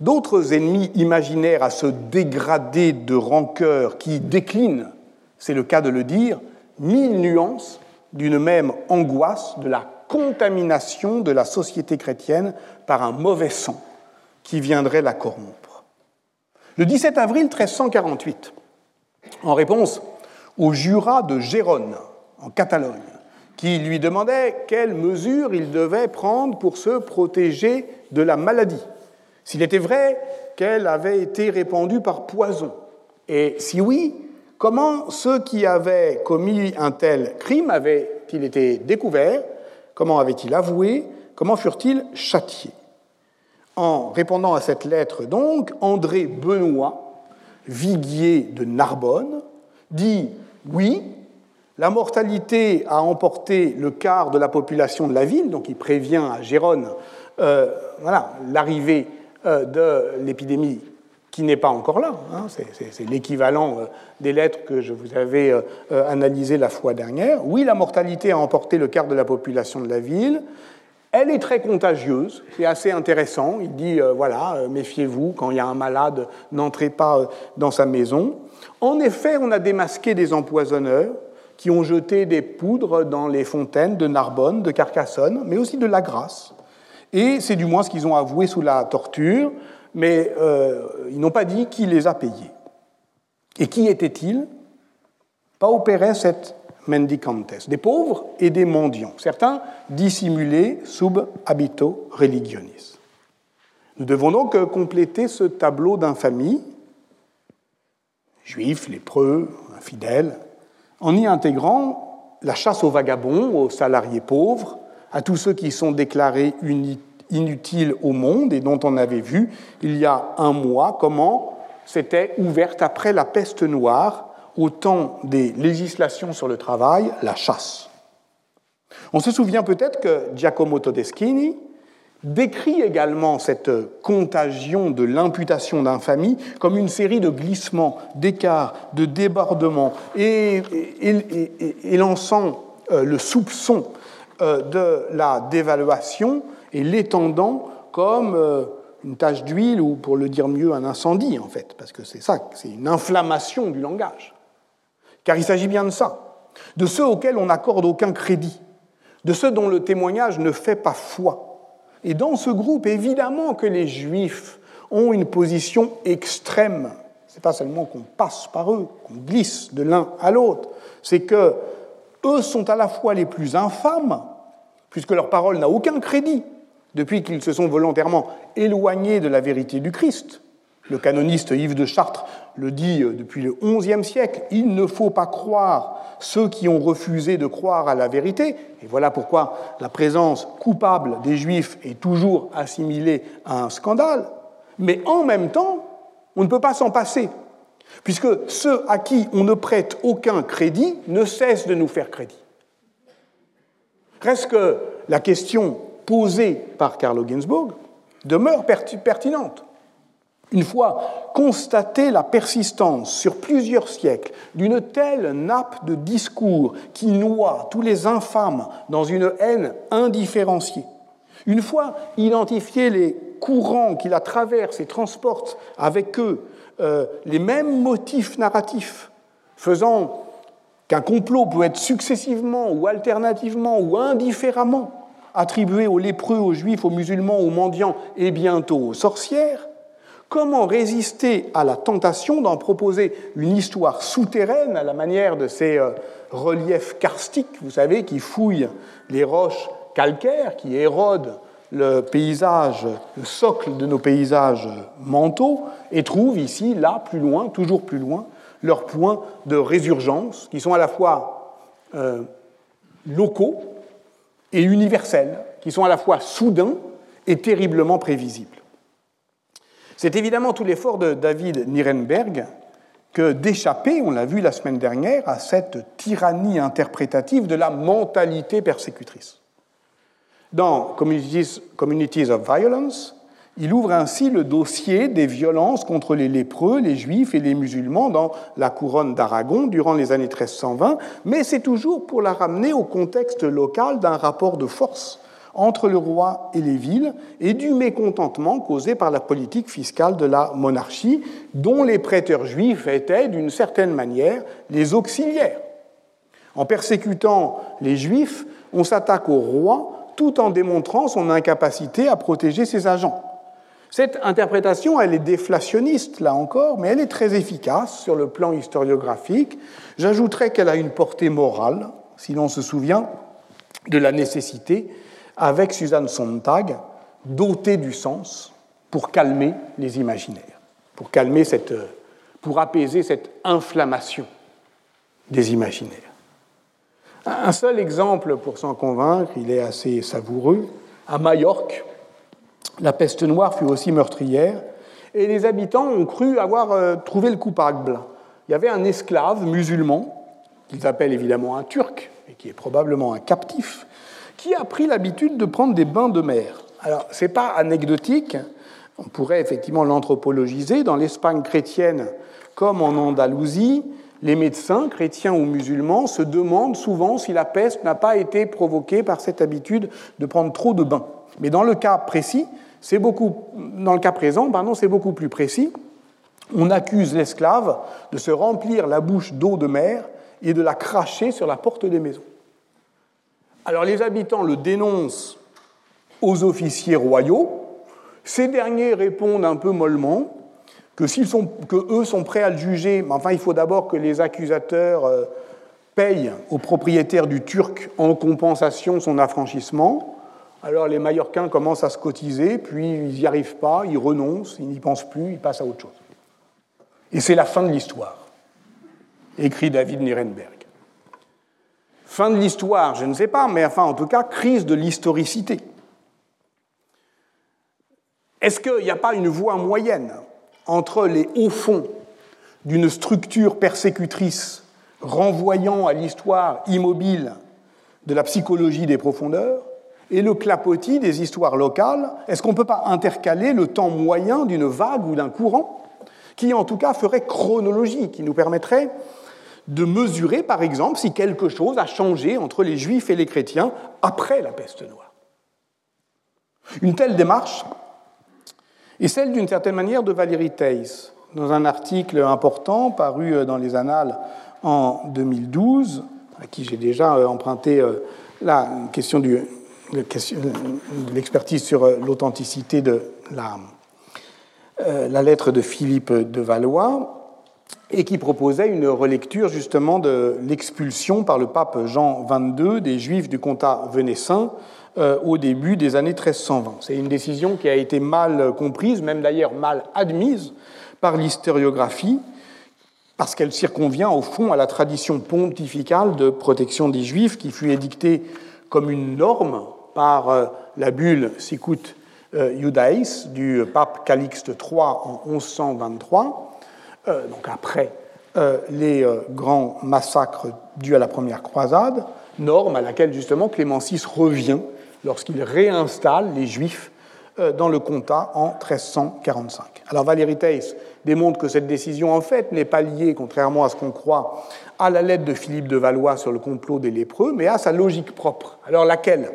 d'autres ennemis imaginaires à ce dégradé de rancœur qui déclinent, c'est le cas de le dire, mille nuances d'une même angoisse de la contamination de la société chrétienne par un mauvais sang qui viendrait la corrompre. Le 17 avril 1348, en réponse au jurat de Gérone en Catalogne, qui lui demandait quelles mesures il devait prendre pour se protéger de la maladie. S'il était vrai qu'elle avait été répandue par poison. Et si oui, comment ceux qui avaient commis un tel crime avaient-ils été découverts? Comment avaient-ils avoué? Comment furent-ils châtiés? En répondant à cette lettre, donc, André Benoît, viguier de Narbonne, dit Oui, la mortalité a emporté le quart de la population de la ville, donc il prévient à Gérone euh, l'arrivée euh, de l'épidémie qui n'est pas encore là. Hein. c'est l'équivalent euh, des lettres que je vous avais analysées la fois dernière. Oui, la mortalité a emporté le quart de la population de la ville. Elle est très contagieuse, c'est assez intéressant. Il dit, voilà, méfiez-vous, quand il y a un malade, n'entrez pas dans sa maison. En effet, on a démasqué des empoisonneurs, qui ont jeté des poudres dans les fontaines de Narbonne, de Carcassonne, mais aussi de La Grasse. et c'est du moins ce qu'ils ont avoué sous la torture, mais euh, ils n'ont pas dit qui les a payés. Et qui étaient-ils? Paupères et mendicantes, des pauvres et des mendiants, certains dissimulés sub habito religionis. Nous devons donc compléter ce tableau d'infamie, juifs, lépreux, infidèles, en y intégrant la chasse aux vagabonds, aux salariés pauvres, à tous ceux qui sont déclarés inutiles au monde et dont on avait vu il y a un mois comment c'était ouverte après la peste noire au temps des législations sur le travail, la chasse. On se souvient peut-être que Giacomo Todeschini décrit également cette contagion de l'imputation d'infamie comme une série de glissements, d'écarts, de débordements, et, lançant euh, le soupçon euh, de la dévaluation et l'étendant comme euh, une tache d'huile ou, pour le dire mieux, un incendie, en fait, parce que c'est ça, c'est une inflammation du langage. Car il s'agit bien de ça, de ceux auxquels on n'accorde aucun crédit, de ceux dont le témoignage ne fait pas foi. Et dans ce groupe, évidemment que les juifs ont une position extrême. Ce n'est pas seulement qu'on passe par eux, qu'on glisse de l'un à l'autre, c'est que eux sont à la fois les plus infâmes, puisque leur parole n'a aucun crédit depuis qu'ils se sont volontairement éloignés de la vérité du Christ. Le canoniste Yves de Chartres le dit euh, depuis le XIe siècle, il ne faut pas croire ceux qui ont refusé de croire à la vérité, et voilà pourquoi la présence coupable des Juifs est toujours assimilée à un scandale, mais en même temps, on ne peut pas s'en passer, puisque ceux à qui on ne prête aucun crédit ne cessent de nous faire crédit. Reste que la question posée par Carlo Ginzburg demeure pertinente. Une fois constaté la persistance sur plusieurs siècles d'une telle nappe de discours qui noie tous les infâmes dans une haine indifférenciée, une fois identifié les courants qui la traversent et transportent avec eux euh, les mêmes motifs narratifs, faisant qu'un complot peut être successivement ou alternativement ou indifféremment attribué aux lépreux, aux juifs, aux musulmans, aux mendiants et bientôt aux sorcières, Comment résister à la tentation d'en proposer une histoire souterraine à la manière de ces euh, reliefs karstiques, vous savez, qui fouillent les roches calcaires, qui érodent le paysage, le socle de nos paysages mentaux, et trouvent ici, là, plus loin, toujours plus loin, leurs points de résurgence, qui sont à la fois euh, locaux et universels, qui sont à la fois soudains et terriblement prévisibles. C'est évidemment tout l'effort de David Nirenberg que d'échapper, on l'a vu la semaine dernière, à cette tyrannie interprétative de la mentalité persécutrice. Dans Communities, of Violence, il ouvre ainsi le dossier des violences contre les lépreux, les juifs et les musulmans dans la couronne d'Aragon durant les années 1320, mais c'est toujours pour la ramener au contexte local d'un rapport de force entre le roi et les villes et du mécontentement causé par la politique fiscale de la monarchie, dont les prêteurs juifs étaient, d'une certaine manière, les auxiliaires. En persécutant les juifs, on s'attaque au roi tout en démontrant son incapacité à protéger ses agents. Cette interprétation, elle est déflationniste, là encore, mais elle est très efficace sur le plan historiographique. J'ajouterais qu'elle a une portée morale, si l'on se souvient de la nécessité avec Suzanne Sontag, dotée du sens pour calmer les imaginaires, pour, pour apaiser cette inflammation des imaginaires. Un seul exemple pour s'en convaincre, il est assez savoureux. À Majorque, la peste noire fut aussi meurtrière et les habitants ont cru avoir euh, trouvé le coupable. Il y avait un esclave musulman, qu'ils appellent évidemment un turc, et qui est probablement un captif, qui a pris l'habitude de prendre des bains de mer. Alors, ce n'est pas anecdotique, on pourrait effectivement l'anthropologiser. Dans l'Espagne chrétienne, comme en Andalousie, les médecins, chrétiens ou musulmans, se demandent souvent si la peste n'a pas été provoquée par cette habitude de prendre trop de bains. Mais dans le cas précis, c'est beaucoup, dans le cas présent, c'est beaucoup plus précis. On accuse l'esclave de se remplir la bouche d'eau de mer et de la cracher sur la porte des maisons. Alors les habitants le dénoncent aux officiers royaux. Ces derniers répondent un peu mollement que, sont, que eux sont prêts à le juger, mais enfin il faut d'abord que les accusateurs euh, payent au propriétaire du Turc en compensation son affranchissement. Alors les Mallorquins commencent à se cotiser, puis ils n'y arrivent pas, ils renoncent, ils n'y pensent plus, ils passent à autre chose. Et c'est la fin de l'histoire, écrit David Nirenberg. Fin de l'histoire, je ne sais pas, mais enfin en tout cas, crise de l'historicité. Est-ce qu'il n'y a pas une voie moyenne entre les hauts fonds d'une structure persécutrice renvoyant à l'histoire immobile de la psychologie des profondeurs et le clapotis des histoires locales? Est-ce qu'on ne peut pas intercaler le temps moyen d'une vague ou d'un courant qui en tout cas ferait chronologie, qui nous permettrait de mesurer par exemple si quelque chose a changé entre les juifs et les chrétiens après la peste noire. Une telle démarche et celle d'une certaine manière de Valérie Theiss, dans un article important paru euh, dans les Annales en 2012, à qui j'ai déjà euh, emprunté euh, la question de l'expertise sur l'authenticité de la, lettre de Philippe de Valois, et qui proposait une relecture justement de l'expulsion par le pape Jean XXII des Juifs du comtat venessin euh, au début des années 1320. C'est une décision qui a été mal comprise, même d'ailleurs mal admise par l'historiographie, parce qu'elle circonvient au fond à la tradition pontificale de protection des Juifs qui fut édictée comme une norme par euh, la bulle Sicut euh, Judaïs du pape Calixte III en 1123, donc après les grands massacres dus à la première croisade, norme à laquelle justement Clément VI revient lorsqu'il réinstalle les Juifs euh, dans le comtat en 1345. Alors Valérie Theiss démontre que cette décision, en fait, n'est pas liée, contrairement à ce qu'on croit, à la lettre de Philippe de Valois sur le complot des lépreux, mais à sa logique propre. Alors laquelle?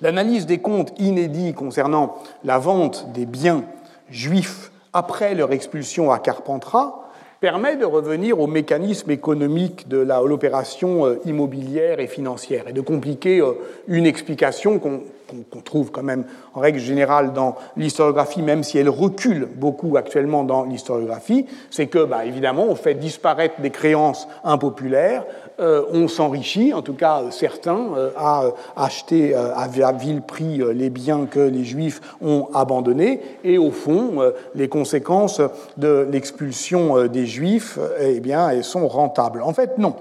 L'analyse des comptes inédits concernant la vente des biens juifs après leur expulsion à Carpentras permet de revenir au mécanisme économique de l'opération euh, immobilière et financière et de compliquer euh, une explication qu'on trouve quand même en règle générale dans l'historiographie, même si elle recule beaucoup actuellement dans l'historiographie, c'est que, bah, évidemment, on fait disparaître des créances impopulaires, on s'enrichit, en tout cas certains, euh, à acheter euh, à vil prix les biens que les Juifs ont abandonnés, et au fond, les conséquences de l'expulsion des Juifs, eh bien, elles sont rentables. En fait, non.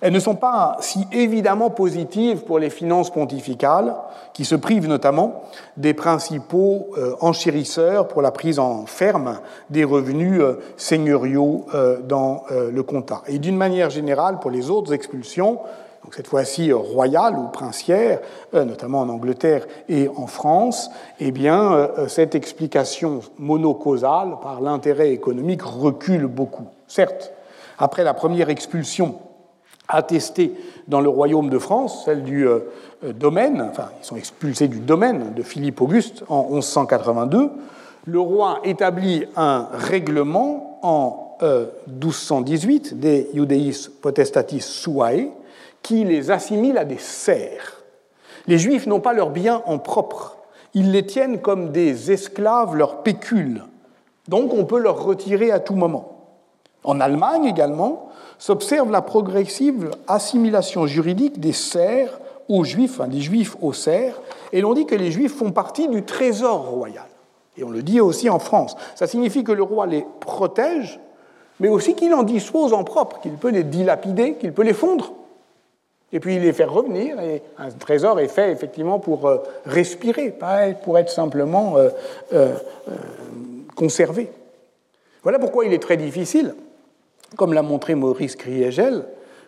Elles ne sont pas si évidemment positives pour les finances pontificales, qui se privent notamment des principaux euh, enchérisseurs pour la prise en ferme des revenus euh, seigneuriaux euh, dans le comtat. Et d'une manière générale, pour les autres expulsions, donc cette fois-ci royales ou princières, notamment en Angleterre et en France, eh bien, cette explication monocausale par l'intérêt économique recule beaucoup. Certes, après la première expulsion attestée dans le royaume de France, celle du euh, domaine, enfin ils sont expulsés du domaine de Philippe Auguste en 1182, le roi établit un règlement en 1218 euh, des Iudeis Potestatis Suae qui les assimile à des serfs. Les Juifs n'ont pas leurs biens en propre, ils les tiennent comme des esclaves, leur pécule. Donc on peut leur retirer à tout moment. En Allemagne également, s'observe la progressive assimilation juridique des serfs aux juifs, des juifs aux serfs, et l'on dit que les juifs font partie du trésor royal. Et on le dit aussi en France. Ça signifie que le roi les protège, mais aussi qu'il en dispose en propre, qu'il peut les dilapider, qu'il peut les fondre, et puis les faire revenir. Et un trésor est fait effectivement pour euh, respirer, pas pour être simplement euh, euh, conservé. Voilà pourquoi il est très difficile comme l'a montré Maurice Kriegel,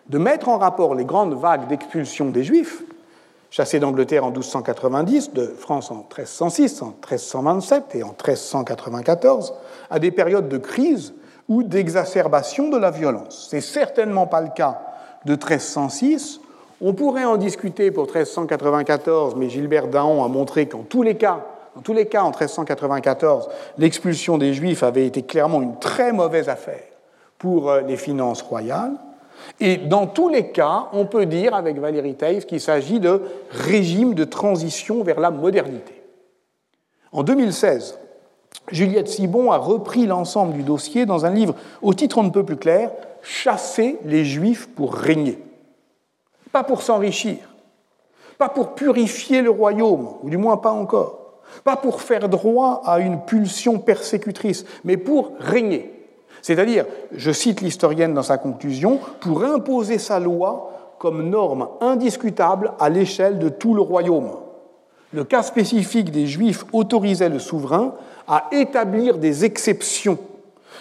de mettre en rapport les grandes vagues d'expulsion des Juifs, chassés d'Angleterre en 1290, de France en 1306, en 1327 et en 1394, à des périodes de crise ou d'exacerbation de la violence. C'est certainement pas le cas de 1306. On pourrait en discuter pour 1394, mais Gilbert Daon a montré qu'en tous les cas, dans tous les cas, en 1394, l'expulsion des Juifs avait été clairement une très mauvaise affaire pour euh, les finances royales. Et dans tous les cas, on peut dire avec Valérie Thaïs qu'il s'agit de régime de transition vers la modernité. En 2016, Juliette Sibon a repris l'ensemble du dossier dans un livre au titre on ne peut plus clair, Chasser les Juifs pour régner. Pas pour s'enrichir, pas pour purifier le royaume, ou du moins pas encore, pas pour faire droit à une pulsion persécutrice, mais pour régner. C'est-à-dire, je cite l'historienne dans sa conclusion, pour imposer sa loi comme norme indiscutable à l'échelle de tout le royaume. Le cas spécifique des Juifs autorisait le souverain à établir des exceptions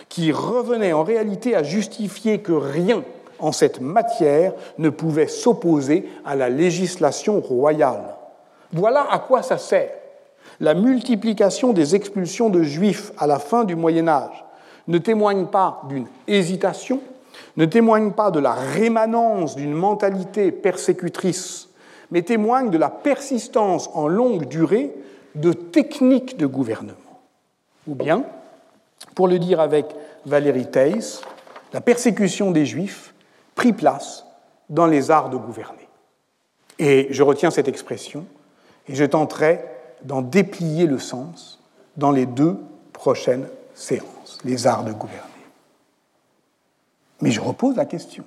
qui revenaient en réalité à justifier que rien en cette matière ne pouvait s'opposer à la législation royale. Voilà à quoi ça sert. La multiplication des expulsions de juifs à la fin du Moyen Âge ne témoigne pas d'une hésitation, ne témoigne pas de la rémanence d'une mentalité persécutrice, mais témoigne de la persistance en longue durée de techniques de gouvernement. Ou bien, pour le dire avec Valérie Theiss, la persécution des Juifs prit place dans les arts de gouverner. Et je retiens cette expression et je tenterai d'en déplier le sens dans les deux prochaines séances, les arts de gouverner. Mais je repose la question.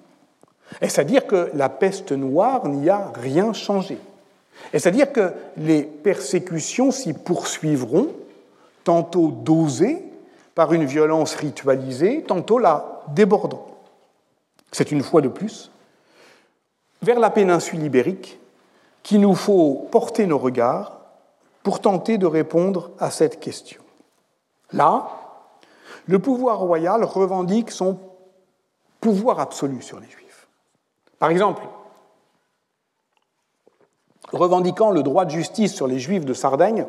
Est-ce à dire que la peste noire n'y a rien changé? Est-ce à dire que les persécutions s'y poursuivront, tantôt dosées par une violence ritualisée, tantôt la débordant? C'est une fois de plus vers la péninsule ibérique qu'il nous faut porter nos regards pour tenter de répondre à cette question. Là, le pouvoir royal revendique son pouvoir absolu sur les Juifs. Par exemple, revendiquant le droit de justice sur les Juifs de Sardaigne,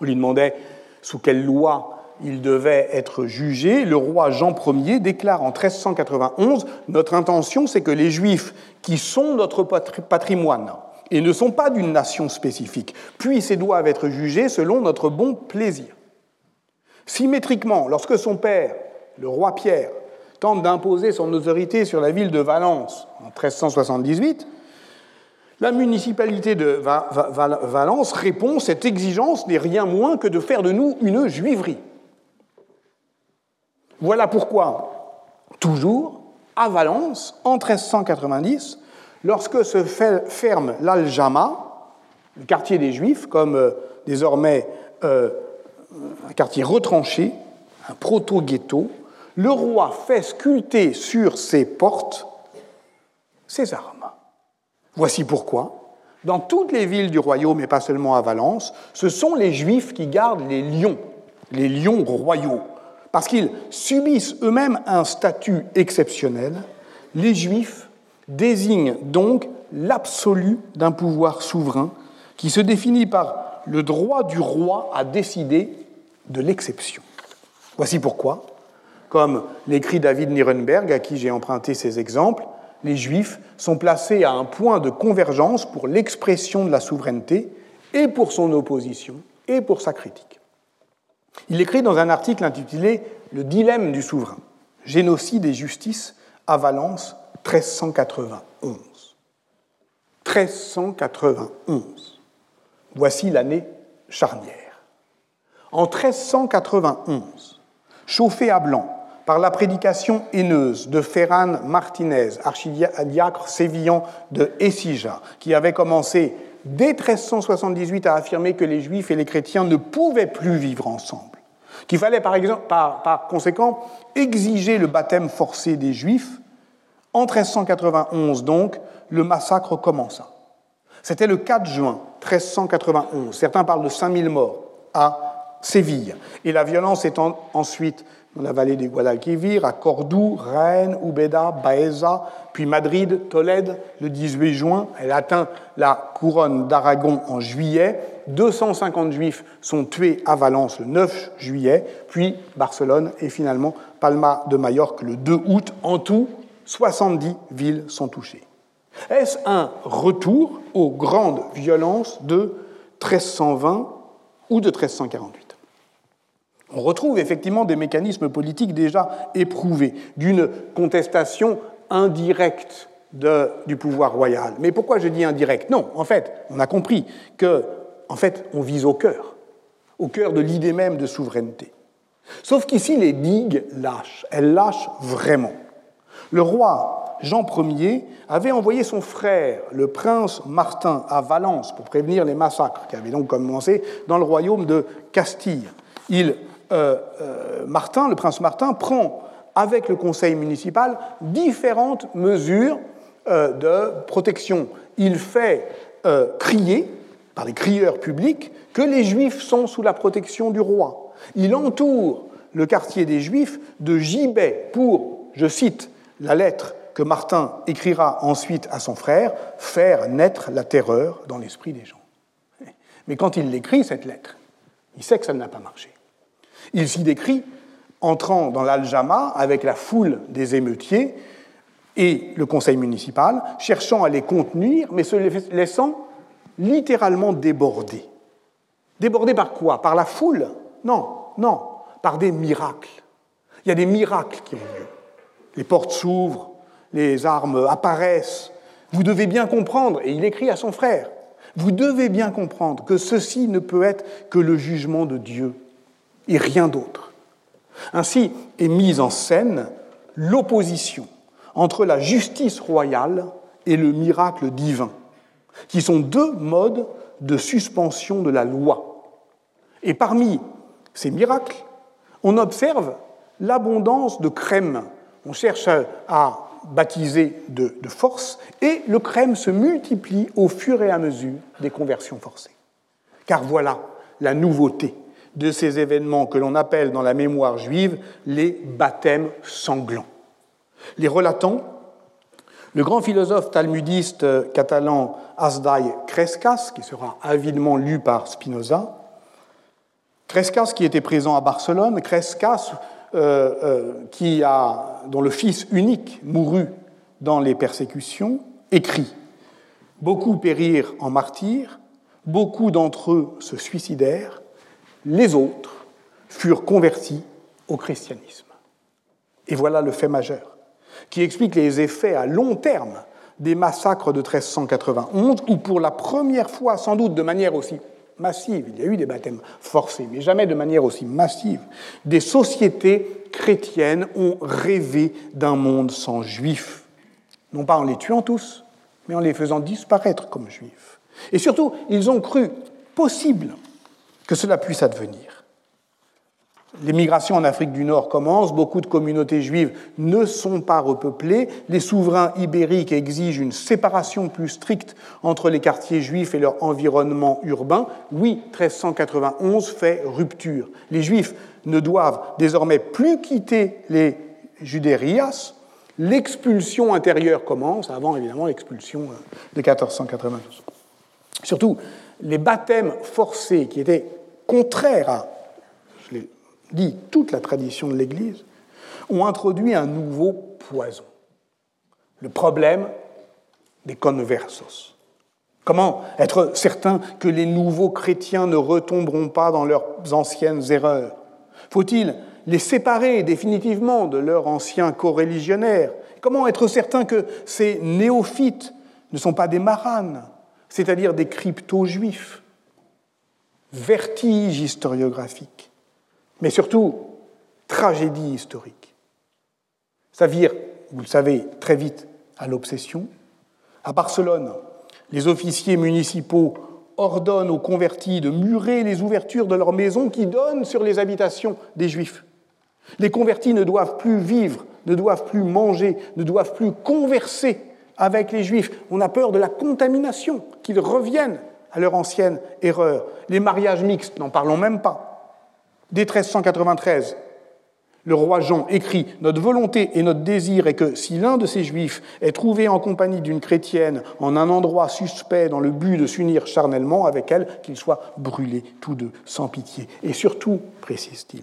on lui demandait sous quelle loi il devait être jugé, le roi Jean Ier déclare en 1391 Notre intention, c'est que les Juifs qui sont notre patrimoine et ne sont pas d'une nation spécifique puissent et doivent être jugés selon notre bon plaisir. Symétriquement, lorsque son père, le roi Pierre, tente d'imposer son autorité sur la ville de Valence en 1378, la municipalité de Valence répond Cette exigence n'est rien moins que de faire de nous une juiverie. Voilà pourquoi, toujours, à Valence, en 1390, lorsque se ferme l'Aljama, le quartier des Juifs, comme euh, désormais euh, un quartier retranché, un proto-ghetto, le roi fait sculpter sur ses portes ses armes. Voici pourquoi, dans toutes les villes du royaume, et pas seulement à Valence, ce sont les Juifs qui gardent les lions, les lions royaux. Parce qu'ils subissent eux-mêmes un statut exceptionnel, les Juifs désignent donc l'absolu d'un pouvoir souverain qui se définit par le droit du roi à décider de l'exception. Voici pourquoi, comme l'écrit David Nirenberg, à qui j'ai emprunté ces exemples, les Juifs sont placés à un point de convergence pour l'expression de la souveraineté et pour son opposition et pour sa critique. Il écrit dans un article intitulé Le dilemme du souverain, génocide et justice à Valence 1391. 1391. Voici l'année charnière. En 1391, chauffé à blanc par la prédication haineuse de Ferran Martinez, archidiacre sévillan de Essija, qui avait commencé dès 1378 à affirmer que les juifs et les chrétiens ne pouvaient plus vivre ensemble, qu'il fallait par, par conséquent exiger le baptême forcé des juifs, en 1391 donc, le massacre commença. C'était le 4 juin 1391, certains parlent de 5000 morts, à Séville. Et la violence étant ensuite dans la vallée des Guadalquivir, à Cordoue, Rennes, Ubeda, Baeza, puis Madrid, Tolède, le 18 juin. Elle atteint la couronne d'Aragon en juillet. 250 juifs sont tués à Valence le 9 juillet, puis Barcelone et finalement Palma de Majorque le 2 août. En tout, 70 villes sont touchées. Est-ce un retour aux grandes violences de 1320 ou de 1348 on retrouve effectivement des mécanismes politiques déjà éprouvés, d'une contestation indirect du pouvoir royal. Mais pourquoi je dis indirect Non, en fait, on a compris que, en fait, on vise au cœur, au cœur de l'idée même de souveraineté. Sauf qu'ici, les digues lâchent, elles lâchent vraiment. Le roi Jean Ier avait envoyé son frère, le prince Martin, à Valence pour prévenir les massacres qui avaient donc commencé dans le royaume de Castille. Il, euh, euh, Martin, le prince Martin, prend avec le conseil municipal différentes mesures euh, de protection. Il fait crier par les crieurs publics que les juifs sont sous la protection du roi. Il entoure le quartier des juifs de gibets pour, je cite la lettre que Martin écrira ensuite à son frère, faire naître la terreur dans l'esprit des gens. Mais quand il l'écrit, cette lettre, il sait que ça n'a pas marché. Il s'y décrit entrant dans l'Aljama avec la foule des émeutiers et le conseil municipal, cherchant à les contenir, mais se laissant littéralement déborder. Déborder par quoi? Par la foule? Non, non, par des miracles. Il y a des miracles qui ont lieu. Les portes s'ouvrent, les armes apparaissent. Vous devez bien comprendre, et il écrit à son frère, vous devez bien comprendre que ceci ne peut être que le jugement de Dieu et rien d'autre. Ainsi est mise en scène l'opposition entre la justice royale et le miracle divin, qui sont deux modes de suspension de la loi. Et parmi ces miracles, on observe l'abondance de crème. On cherche à baptisé de, force, et le crème se multiplie au fur et à mesure des conversions forcées. Car voilà la nouveauté de ces événements que l'on appelle dans la mémoire juive les baptêmes sanglants. Les relatant, le grand philosophe talmudiste catalan Asdai Crescas, qui sera avidement lu par Spinoza, Crescas qui était présent à Barcelone, Crescas euh, euh, qui a, dont le fils unique mourut dans les persécutions, écrit Beaucoup périrent en martyrs, beaucoup d'entre eux se suicidèrent, les autres furent convertis au christianisme. Et voilà le fait majeur, qui explique les effets à long terme des massacres de 1391, où pour la première fois, sans doute de manière aussi massive, il y a eu des baptêmes forcés, mais jamais de manière aussi massive, des sociétés chrétiennes ont rêvé d'un monde sans juifs, non pas en les tuant tous, mais en les faisant disparaître comme juifs. Et surtout, ils ont cru possible que cela puisse advenir. Les migrations en Afrique du Nord commencent, beaucoup de communautés juives ne sont pas repeuplées, les souverains ibériques exigent une séparation plus stricte entre les quartiers juifs et leur environnement urbain. Oui, 1391 fait rupture. Les juifs ne doivent désormais plus quitter les judérias, l'expulsion intérieure commence, avant évidemment l'expulsion euh, de 1492. Surtout, les baptêmes forcés qui étaient contraires à dit toute la tradition de l'Église, ont introduit un nouveau poison, le problème des conversos. Comment être certain que les nouveaux chrétiens ne retomberont pas dans leurs anciennes erreurs? Faut-il les séparer définitivement de leurs anciens coreligionnaires Comment être certain que ces néophytes ne sont pas des maranes, c'est-à-dire des crypto-juifs? Vertige historiographique mais surtout tragédie historique. Ça vire, vous le savez, très vite à l'obsession. À Barcelone, les officiers municipaux ordonnent aux convertis de murer les ouvertures de leurs maisons qui donnent sur les habitations des juifs. Les convertis ne doivent plus vivre, ne doivent plus manger, ne doivent plus converser avec les juifs. On a peur de la contamination, qu'ils reviennent à leur ancienne erreur. Les mariages mixtes, n'en parlons même pas. Dès 1393, le roi Jean écrit Notre volonté et notre désir est que si l'un de ces juifs est trouvé en compagnie d'une chrétienne en un endroit suspect dans le but de s'unir charnellement avec elle, qu'ils soient brûlés tous deux sans pitié. Et surtout, précise-t-il,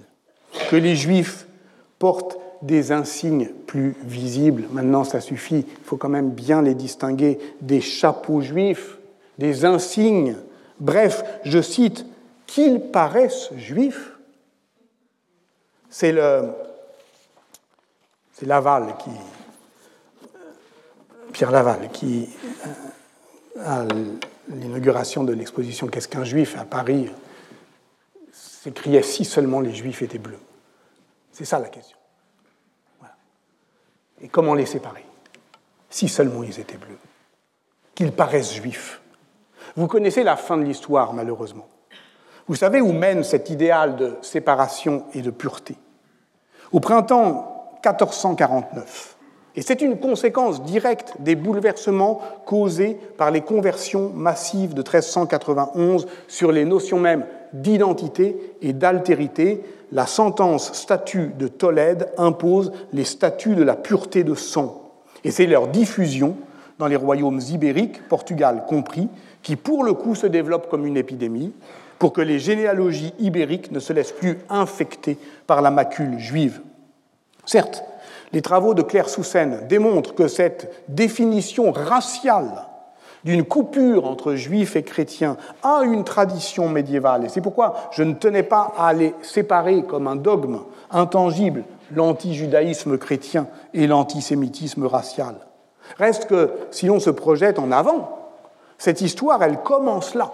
que les juifs portent des insignes plus visibles. Maintenant, ça suffit, il faut quand même bien les distinguer des chapeaux juifs, des insignes. Bref, je cite, qu'ils paraissent juifs c'est Laval qui Pierre Laval, qui, à l'inauguration de l'exposition Qu'est-ce qu'un juif à Paris, s'écriait si seulement les juifs étaient bleus. C'est ça la question. Et comment les séparer? Si seulement ils étaient bleus. Qu'ils paraissent juifs. Vous connaissez la fin de l'histoire, malheureusement. Vous savez où mène cet idéal de séparation et de pureté? Au printemps 1449, et c'est une conséquence directe des bouleversements causés par les conversions massives de 1391 sur les notions mêmes d'identité et d'altérité, la sentence statut de Tolède impose les statuts de la pureté de sang. Et c'est leur diffusion dans les royaumes ibériques, Portugal compris, qui pour le coup se développe comme une épidémie, pour que les généalogies ibériques ne se laissent plus infecter par la macule juive. Certes, les travaux de Claire Soussen démontrent que cette définition raciale d'une coupure entre juifs et chrétiens a une tradition médiévale. Et c'est pourquoi je ne tenais pas à les séparer comme un dogme intangible, l'anti-judaïsme chrétien et l'antisémitisme racial. Reste que si l'on se projette en avant, cette histoire, elle commence là,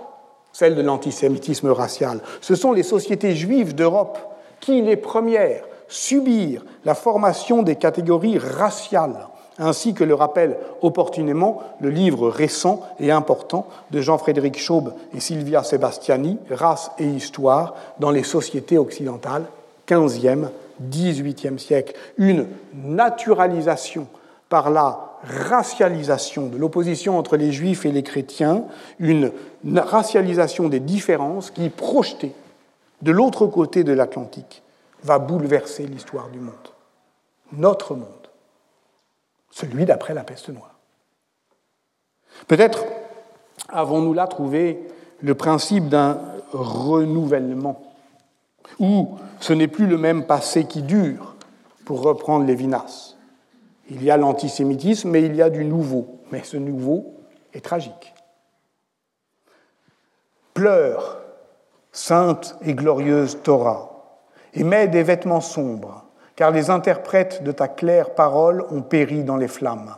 celle de l'antisémitisme racial. Ce sont les sociétés juives d'Europe qui, les premières, subir la formation des catégories raciales, ainsi que le rappelle opportunément le livre récent et important de Jean-Frédéric Chaube et Sylvia Sebastiani, Race et Histoire dans les sociétés occidentales, 15e, 18e siècle. Une naturalisation par la racialisation de l'opposition entre les juifs et les chrétiens, une racialisation des différences qui, projetée de l'autre côté de l'Atlantique, va bouleverser l'histoire du monde, notre monde, celui d'après la peste noire. Peut-être avons-nous là trouvé le principe d'un renouvellement, où ce n'est plus le même passé qui dure, pour reprendre Lévinas. Il y a l'antisémitisme, mais il y a du nouveau. Mais ce nouveau est tragique. Pleure, sainte et glorieuse Torah, et mets des vêtements sombres, car les interprètes de ta claire parole ont péri dans les flammes.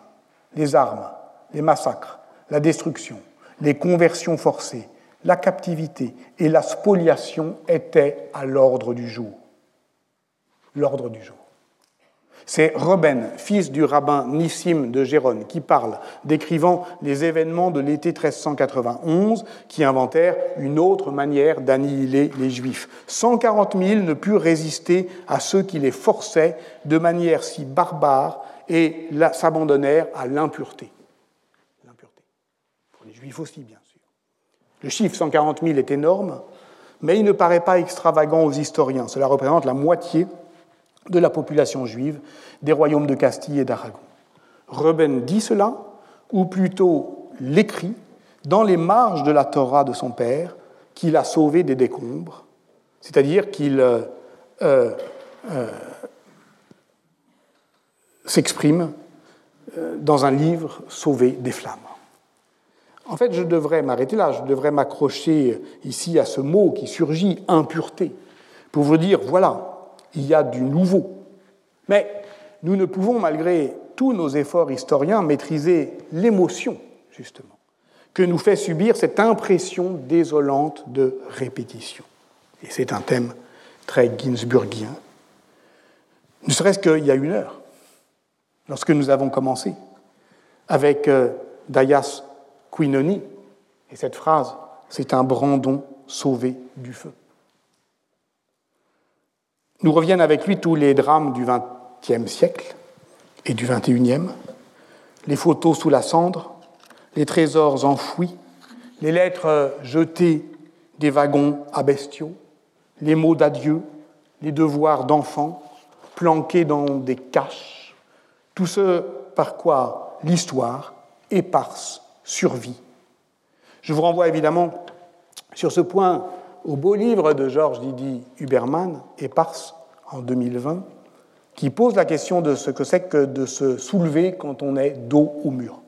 Les armes, les massacres, la destruction, les conversions forcées, la captivité et la spoliation étaient à l'ordre du jour. L'ordre du jour. C'est Reuben, fils du rabbin Nissim de Gérone, qui parle, décrivant les événements de l'été 1391 qui inventèrent une autre manière d'annihiler les Juifs. 140 000 ne purent résister à ceux qui les forçaient de manière si barbare et s'abandonnèrent à l'impureté. L'impureté. Pour les Juifs aussi, bien sûr. Le chiffre 140 000 est énorme, mais il ne paraît pas extravagant aux historiens. Cela représente la moitié de la population juive des royaumes de Castille et d'Aragon. Reuben dit cela, ou plutôt l'écrit, dans les marges de la Torah de son père, qu'il a sauvé des décombres, c'est-à-dire qu'il euh, euh, euh, s'exprime dans un livre sauvé des flammes. En fait, je devrais m'arrêter là, je devrais m'accrocher ici à ce mot qui surgit, impureté, pour vous dire, voilà, il y a du nouveau. Mais nous ne pouvons, malgré tous nos efforts historiens, maîtriser l'émotion, justement, que nous fait subir cette impression désolante de répétition. Et c'est un thème très ginsburgien. Ne serait-ce qu'il y a une heure, lorsque nous avons commencé, avec euh, Dayas Quinoni, et cette phrase, c'est un brandon sauvé du feu. Nous reviennent avec lui tous les drames du XXe siècle et du XXIe, les photos sous la cendre, les trésors enfouis, les lettres jetées des wagons à bestiaux, les mots d'adieu, les devoirs d'enfants, planqués dans des caches, tout ce par quoi l'histoire, éparse, survit. Je vous renvoie évidemment sur ce point au beau livre de Georges Didi Huberman, Éparse, en 2020, qui pose la question de ce que c'est que de se soulever quand on est dos au mur.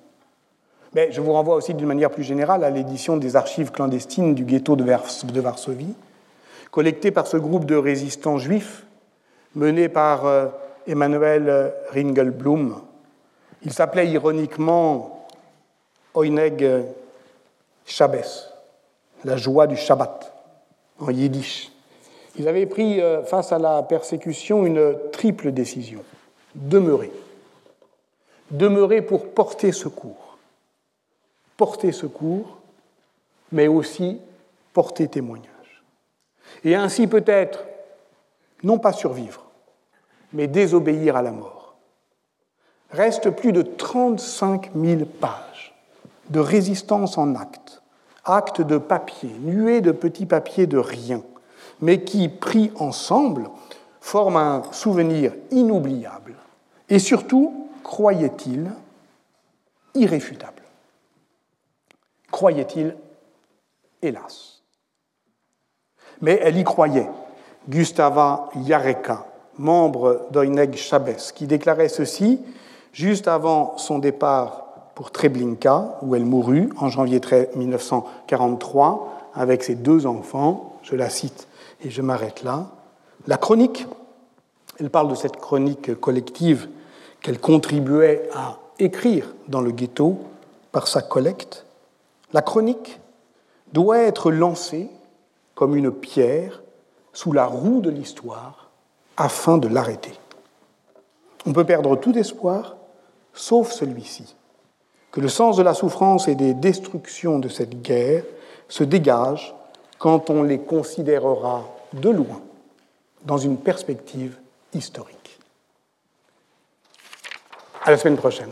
Mais je vous renvoie aussi d'une manière plus générale à l'édition des archives clandestines du ghetto de, Varsovie, collectées par ce groupe de résistants juifs mené par euh, Emmanuel Ringelblum, Il s'appelait ironiquement Oineg Shabbos, la joie du Shabbat, en yiddish. Ils avaient pris euh, face à la persécution une triple décision demeurer. Demeurer pour porter secours. Porter secours, mais aussi porter témoignage. Et ainsi peut-être, non pas survivre, mais désobéir à la mort. Restent plus de 35 000 pages de résistance en actes, actes de papier, nuées de petits papiers de rien, mais qui, pris ensemble, forment un souvenir inoubliable et surtout, croyait-il, irréfutable. Croyait-il, hélas. Mais elle y croyait. Gustava Jareka, membre d'Oineg Chabès, qui déclarait ceci juste avant son départ pour Treblinka, où elle mourut en janvier 1943 avec ses deux enfants. Je la cite et je m'arrête là. La chronique, elle parle de cette chronique collective qu'elle contribuait à écrire dans le ghetto par sa collecte. La chronique doit être lancée comme une pierre sous la roue de l'histoire afin de l'arrêter. On peut perdre tout espoir, sauf celui-ci, le sens de la souffrance et des destructions de cette guerre se dégage quand on les considérera de loin, dans une perspective historique. À la semaine prochaine.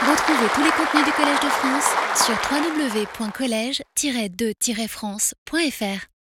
Retrouvez tous les contenus du Collège de France sur www.colège-2-france.fr.